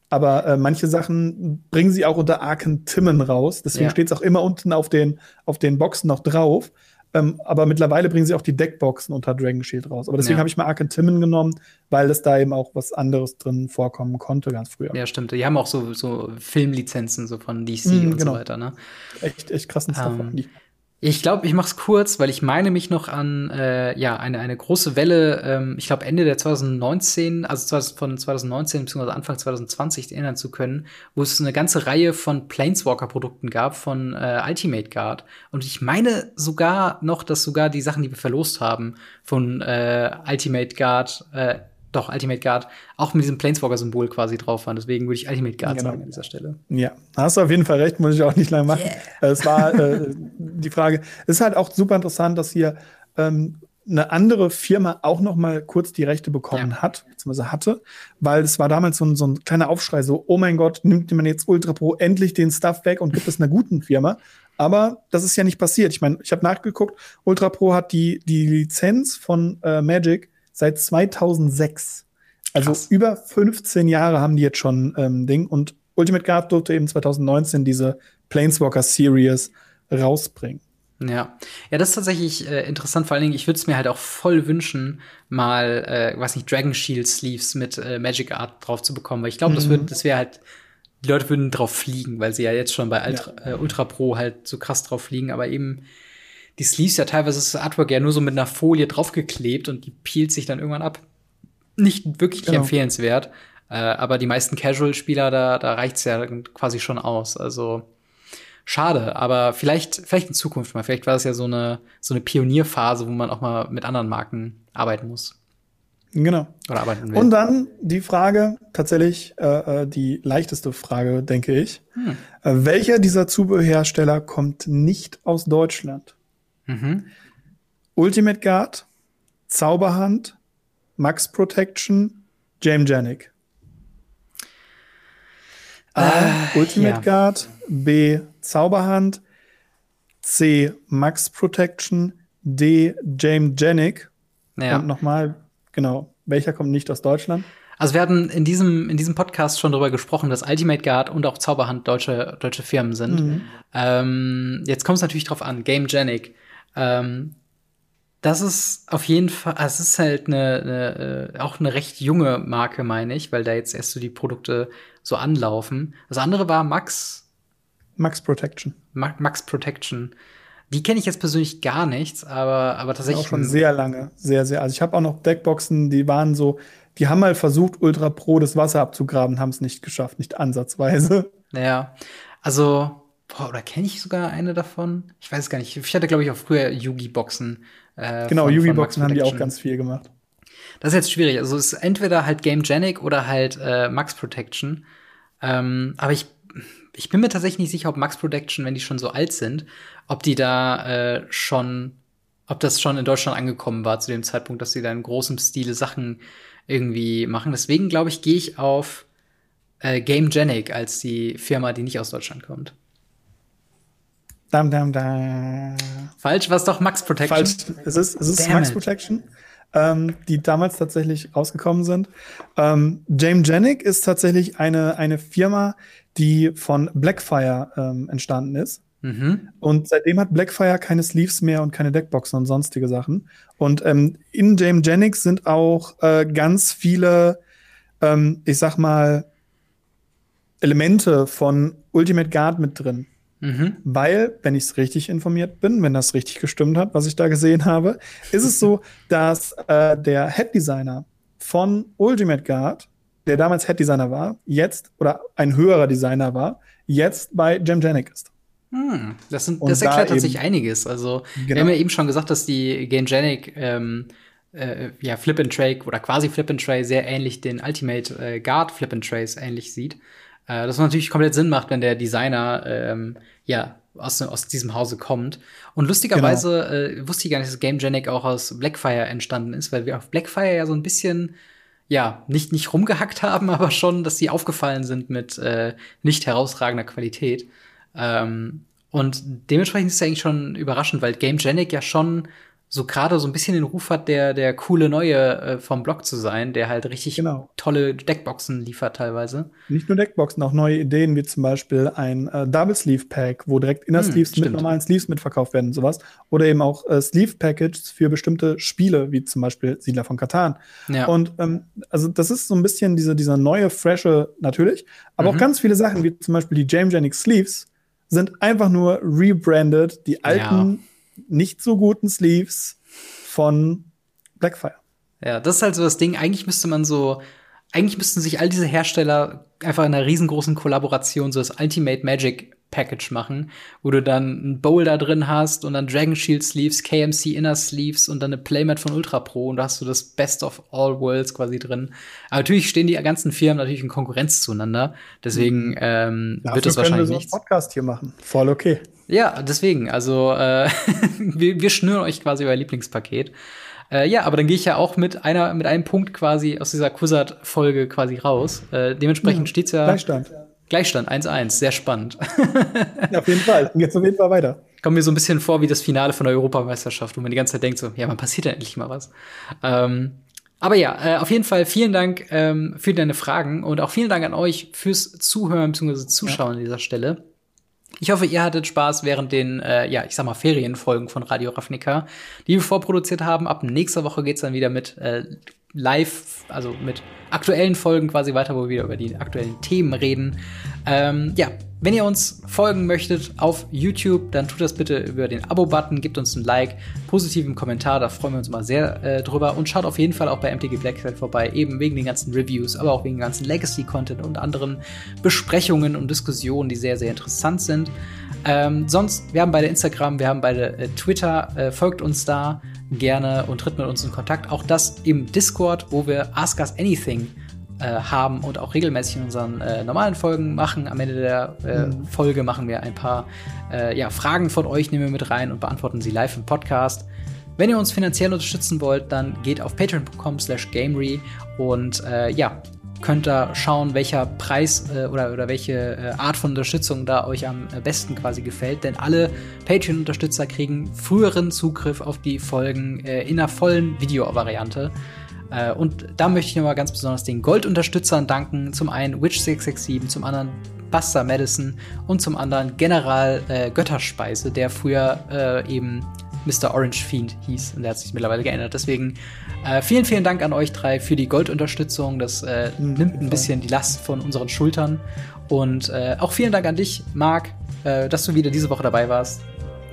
Aber äh, manche Sachen bringen sie auch unter Akan Timmen raus. Deswegen Ja. steht es auch immer unten auf den, auf den Boxen noch drauf. Ähm, aber mittlerweile bringen sie auch die Deckboxen unter Dragon Shield raus. Aber deswegen Ja. habe ich mal Akan Timmen genommen, weil es da eben auch was anderes drin vorkommen konnte ganz früher. ja, stimmt. Die haben auch so, so Filmlizenzen so von DC Mhm, und genau. so weiter, ne? Echt, echt krassen Stuff. Ähm, Ich glaube, ich mach's kurz, weil ich meine mich noch an äh, ja eine eine große Welle. Ähm, ich glaube Ende der 2019, also 2000 von 2019 bzw. Anfang 2020 erinnern zu können, wo es eine ganze Reihe von Planeswalker-Produkten gab von äh, Ultimate Guard. Und ich meine sogar noch, dass sogar die Sachen, die wir verlost haben von äh, Ultimate Guard, äh, doch Ultimate Guard, auch mit diesem Planeswalker-Symbol quasi drauf waren. Deswegen würde ich Ultimate Guard Genau. sagen an dieser Stelle. Ja, da hast du auf jeden Fall recht, muss ich auch nicht lange machen. Äh, Es war äh, die Frage. Es ist halt auch super interessant, dass hier ähm, eine andere Firma auch noch mal kurz die Rechte bekommen Ja. hat, beziehungsweise hatte, weil es war damals so ein, so ein kleiner Aufschrei, so, oh mein Gott, nimmt man jetzt Ultra Pro endlich den Stuff weg und gibt es einer guten Firma. Aber das ist ja nicht passiert. Ich meine, ich habe nachgeguckt, Ultra Pro hat die, die Lizenz von äh, Magic seit 2006. Also Krass. über 15 Jahre haben die jetzt schon ähm, Ding. Und Ultimate Guard durfte eben 2019 diese Planeswalker Series rausbringen. Ja, ja, das ist tatsächlich äh, interessant. Vor allen Dingen, ich würde es mir halt auch voll wünschen, mal, äh, weiß nicht, Dragon Shield Sleeves mit äh, Magic Art drauf zu bekommen, weil ich glaube, das Mhm. würde, das wäre halt, die Leute würden drauf fliegen, weil sie ja jetzt schon bei Ultra, äh, Ultra Pro halt so krass drauf fliegen, aber eben die Sleeves ja teilweise ist das Artwork ja nur so mit einer Folie draufgeklebt und die peelt sich dann irgendwann ab. Nicht wirklich Genau. empfehlenswert, äh, aber die meisten Casual-Spieler, da, da reicht's ja quasi schon aus. Also schade, aber vielleicht, vielleicht in Zukunft mal. Vielleicht war das ja so eine, so eine Pionierphase, wo man auch mal mit anderen Marken arbeiten muss. Genau. Oder arbeiten will. Und dann die Frage, tatsächlich äh, äh, die leichteste Frage, denke ich. Hm. Äh, welcher dieser Zubehörhersteller kommt nicht aus Deutschland? Mhm. Ultimate Guard, Zauberhand, Max Protection, James Janik. A. Äh, Ultimate ja. Guard, B. Zauberhand, C. Max Protection, D. James Janik. Ja. Und nochmal, genau, welcher kommt nicht aus Deutschland? Also wir hatten in diesem, in diesem Podcast schon darüber gesprochen, dass Ultimate Guard und auch Zauberhand deutsche, deutsche Firmen sind. Mhm. Ähm, jetzt kommt es natürlich drauf an, Game Genic. Ähm, das ist auf jeden Fall, also es ist halt eine, eine, äh, auch eine recht junge Marke, meine ich, weil da jetzt erst so die Produkte so anlaufen. Das andere war Max, Max Protection. Ma Max Protection. Die kenne ich jetzt persönlich gar nichts, aber, aber tatsächlich. Auch schon sehr lange, sehr, sehr. Also ich habe auch noch Deckboxen, die waren so, die haben mal versucht, Ultra Pro das Wasser abzugraben, haben es nicht geschafft, nicht ansatzweise. Ja, also, boah, oder kenne ich sogar eine davon? Ich weiß es gar nicht. Ich hatte, glaube ich, auch früher Yugi-Boxen. Äh, Genau, Yugi-Boxen haben die auch ganz viel gemacht. Das ist jetzt schwierig. Also es ist entweder halt Game Genic oder halt äh, Max Protection. Ähm, aber ich, ich bin mir tatsächlich nicht sicher, ob Max Protection, wenn die schon so alt sind, ob die da äh, schon, ob das schon in Deutschland angekommen war zu dem Zeitpunkt, dass sie da in großem Stile Sachen irgendwie machen. Deswegen glaube ich, gehe ich auf äh, Game Genic als die Firma, die nicht aus Deutschland kommt. Dam, dam, dam. Falsch, was doch Max Protection? Falsch. Es ist, es ist Damn Max it. Protection, ähm, die damals tatsächlich rausgekommen sind. Ähm, James Janik ist tatsächlich eine, eine Firma, die von Blackfire ähm, entstanden ist. Mhm. Und seitdem hat Blackfire keine Sleeves mehr und keine Deckboxen und sonstige Sachen. Und ähm, in James Janik sind auch äh, ganz viele, ähm, ich sag mal, Elemente von Ultimate Guard mit drin. Mhm. Weil, wenn ich es richtig informiert bin, wenn das richtig gestimmt hat, was ich da gesehen habe, ist es so, dass äh, der Head Designer von Ultimate Guard, der damals Head Designer war, jetzt oder ein höherer Designer war, jetzt bei Gemgenic ist. Hm, das, sind, das erklärt da tatsächlich einiges. Also, genau. wir haben ja eben schon gesagt, dass die Gamegenic ähm, äh, ja, Flip and Tray oder quasi Flip and Tray sehr ähnlich den Ultimate äh, Guard Flip and Trays ähnlich sieht. Äh, das natürlich komplett Sinn macht, wenn der Designer ähm, ja aus, aus diesem Hause kommt. Und lustigerweise genau. äh, wusste ich gar nicht, dass Gamegenic auch aus Blackfire entstanden ist, weil wir auf Blackfire ja so ein bisschen ja, nicht, nicht rumgehackt haben, aber schon, dass sie aufgefallen sind mit äh, nicht herausragender Qualität. Ähm, und dementsprechend ist es eigentlich schon überraschend, weil Gamegenic ja schon so gerade so ein bisschen den Ruf hat, der, der coole Neue äh, vom Blog zu sein, der halt richtig genau. tolle Deckboxen liefert teilweise. Nicht nur Deckboxen, auch neue Ideen, wie zum Beispiel ein äh, Double Sleeve Pack, wo direkt Inner hm, Sleeves hm, mit normalen Sleeves mitverkauft werden und sowas. Oder eben auch äh, Sleeve Packages für bestimmte Spiele, wie zum Beispiel Siedler von Katan. Ja. Und ähm, also das ist so ein bisschen diese, dieser neue, frische, natürlich, aber mhm. auch ganz viele Sachen, wie zum Beispiel die James Jennings Sleeves, sind einfach nur rebranded, die alten ja nicht so guten Sleeves von Blackfire. Ja, das ist halt so das Ding. Eigentlich müsste man so, eigentlich müssten sich all diese Hersteller einfach in einer riesengroßen Kollaboration so das Ultimate Magic Package machen, wo du dann ein Bowl da drin hast und dann Dragon Shield Sleeves, KMC Inner Sleeves und dann eine Playmat von Ultra Pro und da hast du das Best of All Worlds quasi drin. Aber natürlich stehen die ganzen Firmen natürlich in Konkurrenz zueinander, deswegen mhm. ähm, wird das wahrscheinlich nicht. So Podcast hier machen, voll okay. Ja, deswegen, also äh, wir, wir schnüren euch quasi euer Lieblingspaket. Äh, ja, aber dann gehe ich ja auch mit einer mit einem Punkt quasi aus dieser Quizzard-Folge quasi raus. Äh, dementsprechend ja, steht's ja. Gleichstand. Gleichstand 1-1, sehr spannend. ja, auf jeden Fall. Dann geht's auf jeden Fall weiter. Kommt mir so ein bisschen vor wie das Finale von der Europameisterschaft, wo man die ganze Zeit denkt so, ja, man passiert ja endlich mal was. Ähm, aber ja, äh, auf jeden Fall vielen Dank ähm, für deine Fragen und auch vielen Dank an euch fürs Zuhören bzw. Zuschauen ja. an dieser Stelle. Ich hoffe, ihr hattet Spaß während den, äh, ja, ich sag mal, Ferienfolgen von Radio Ravnica, die wir vorproduziert haben. Ab nächster Woche geht's dann wieder mit äh, live, also mit aktuellen Folgen quasi weiter, wo wir über die aktuellen Themen reden. Ähm, ja, wenn ihr uns folgen möchtet auf YouTube, dann tut das bitte über den Abo-Button, gebt uns ein Like, positiven Kommentar, da freuen wir uns immer sehr äh, drüber und schaut auf jeden Fall auch bei MTG Blackfeld vorbei, eben wegen den ganzen Reviews, aber auch wegen dem ganzen Legacy-Content und anderen Besprechungen und Diskussionen, die sehr, sehr interessant sind. Ähm, sonst, wir haben beide Instagram, wir haben beide äh, Twitter, äh, folgt uns da gerne und tritt mit uns in Kontakt. Auch das im Discord, wo wir Ask Us Anything äh, haben und auch regelmäßig in unseren äh, normalen Folgen machen. Am Ende der äh, mhm. Folge machen wir ein paar äh, ja, Fragen von euch, nehmen wir mit rein und beantworten sie live im Podcast. Wenn ihr uns finanziell unterstützen wollt, dann geht auf patreon.com slash gamery und äh, ja, könnt da schauen, welcher Preis äh, oder, oder welche äh, Art von Unterstützung da euch am besten quasi gefällt. Denn alle Patreon-Unterstützer kriegen früheren Zugriff auf die Folgen äh, in einer vollen Videovariante. Äh, und da möchte ich nochmal ganz besonders den Gold-Unterstützern danken. Zum einen Witch667, zum anderen Buster Madison und zum anderen General äh, Götterspeise, der früher äh, eben Mr. Orange Fiend hieß und der hat sich mittlerweile geändert. Deswegen äh, vielen, vielen Dank an euch drei für die Goldunterstützung. Das äh, nimmt ein bisschen die Last von unseren Schultern. Und äh, auch vielen Dank an dich, Marc, äh, dass du wieder diese Woche dabei warst.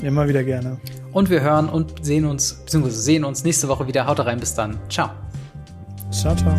Immer wieder gerne. Und wir hören und sehen uns, beziehungsweise sehen uns nächste Woche wieder. Haut rein, bis dann. Ciao. Ciao, ciao.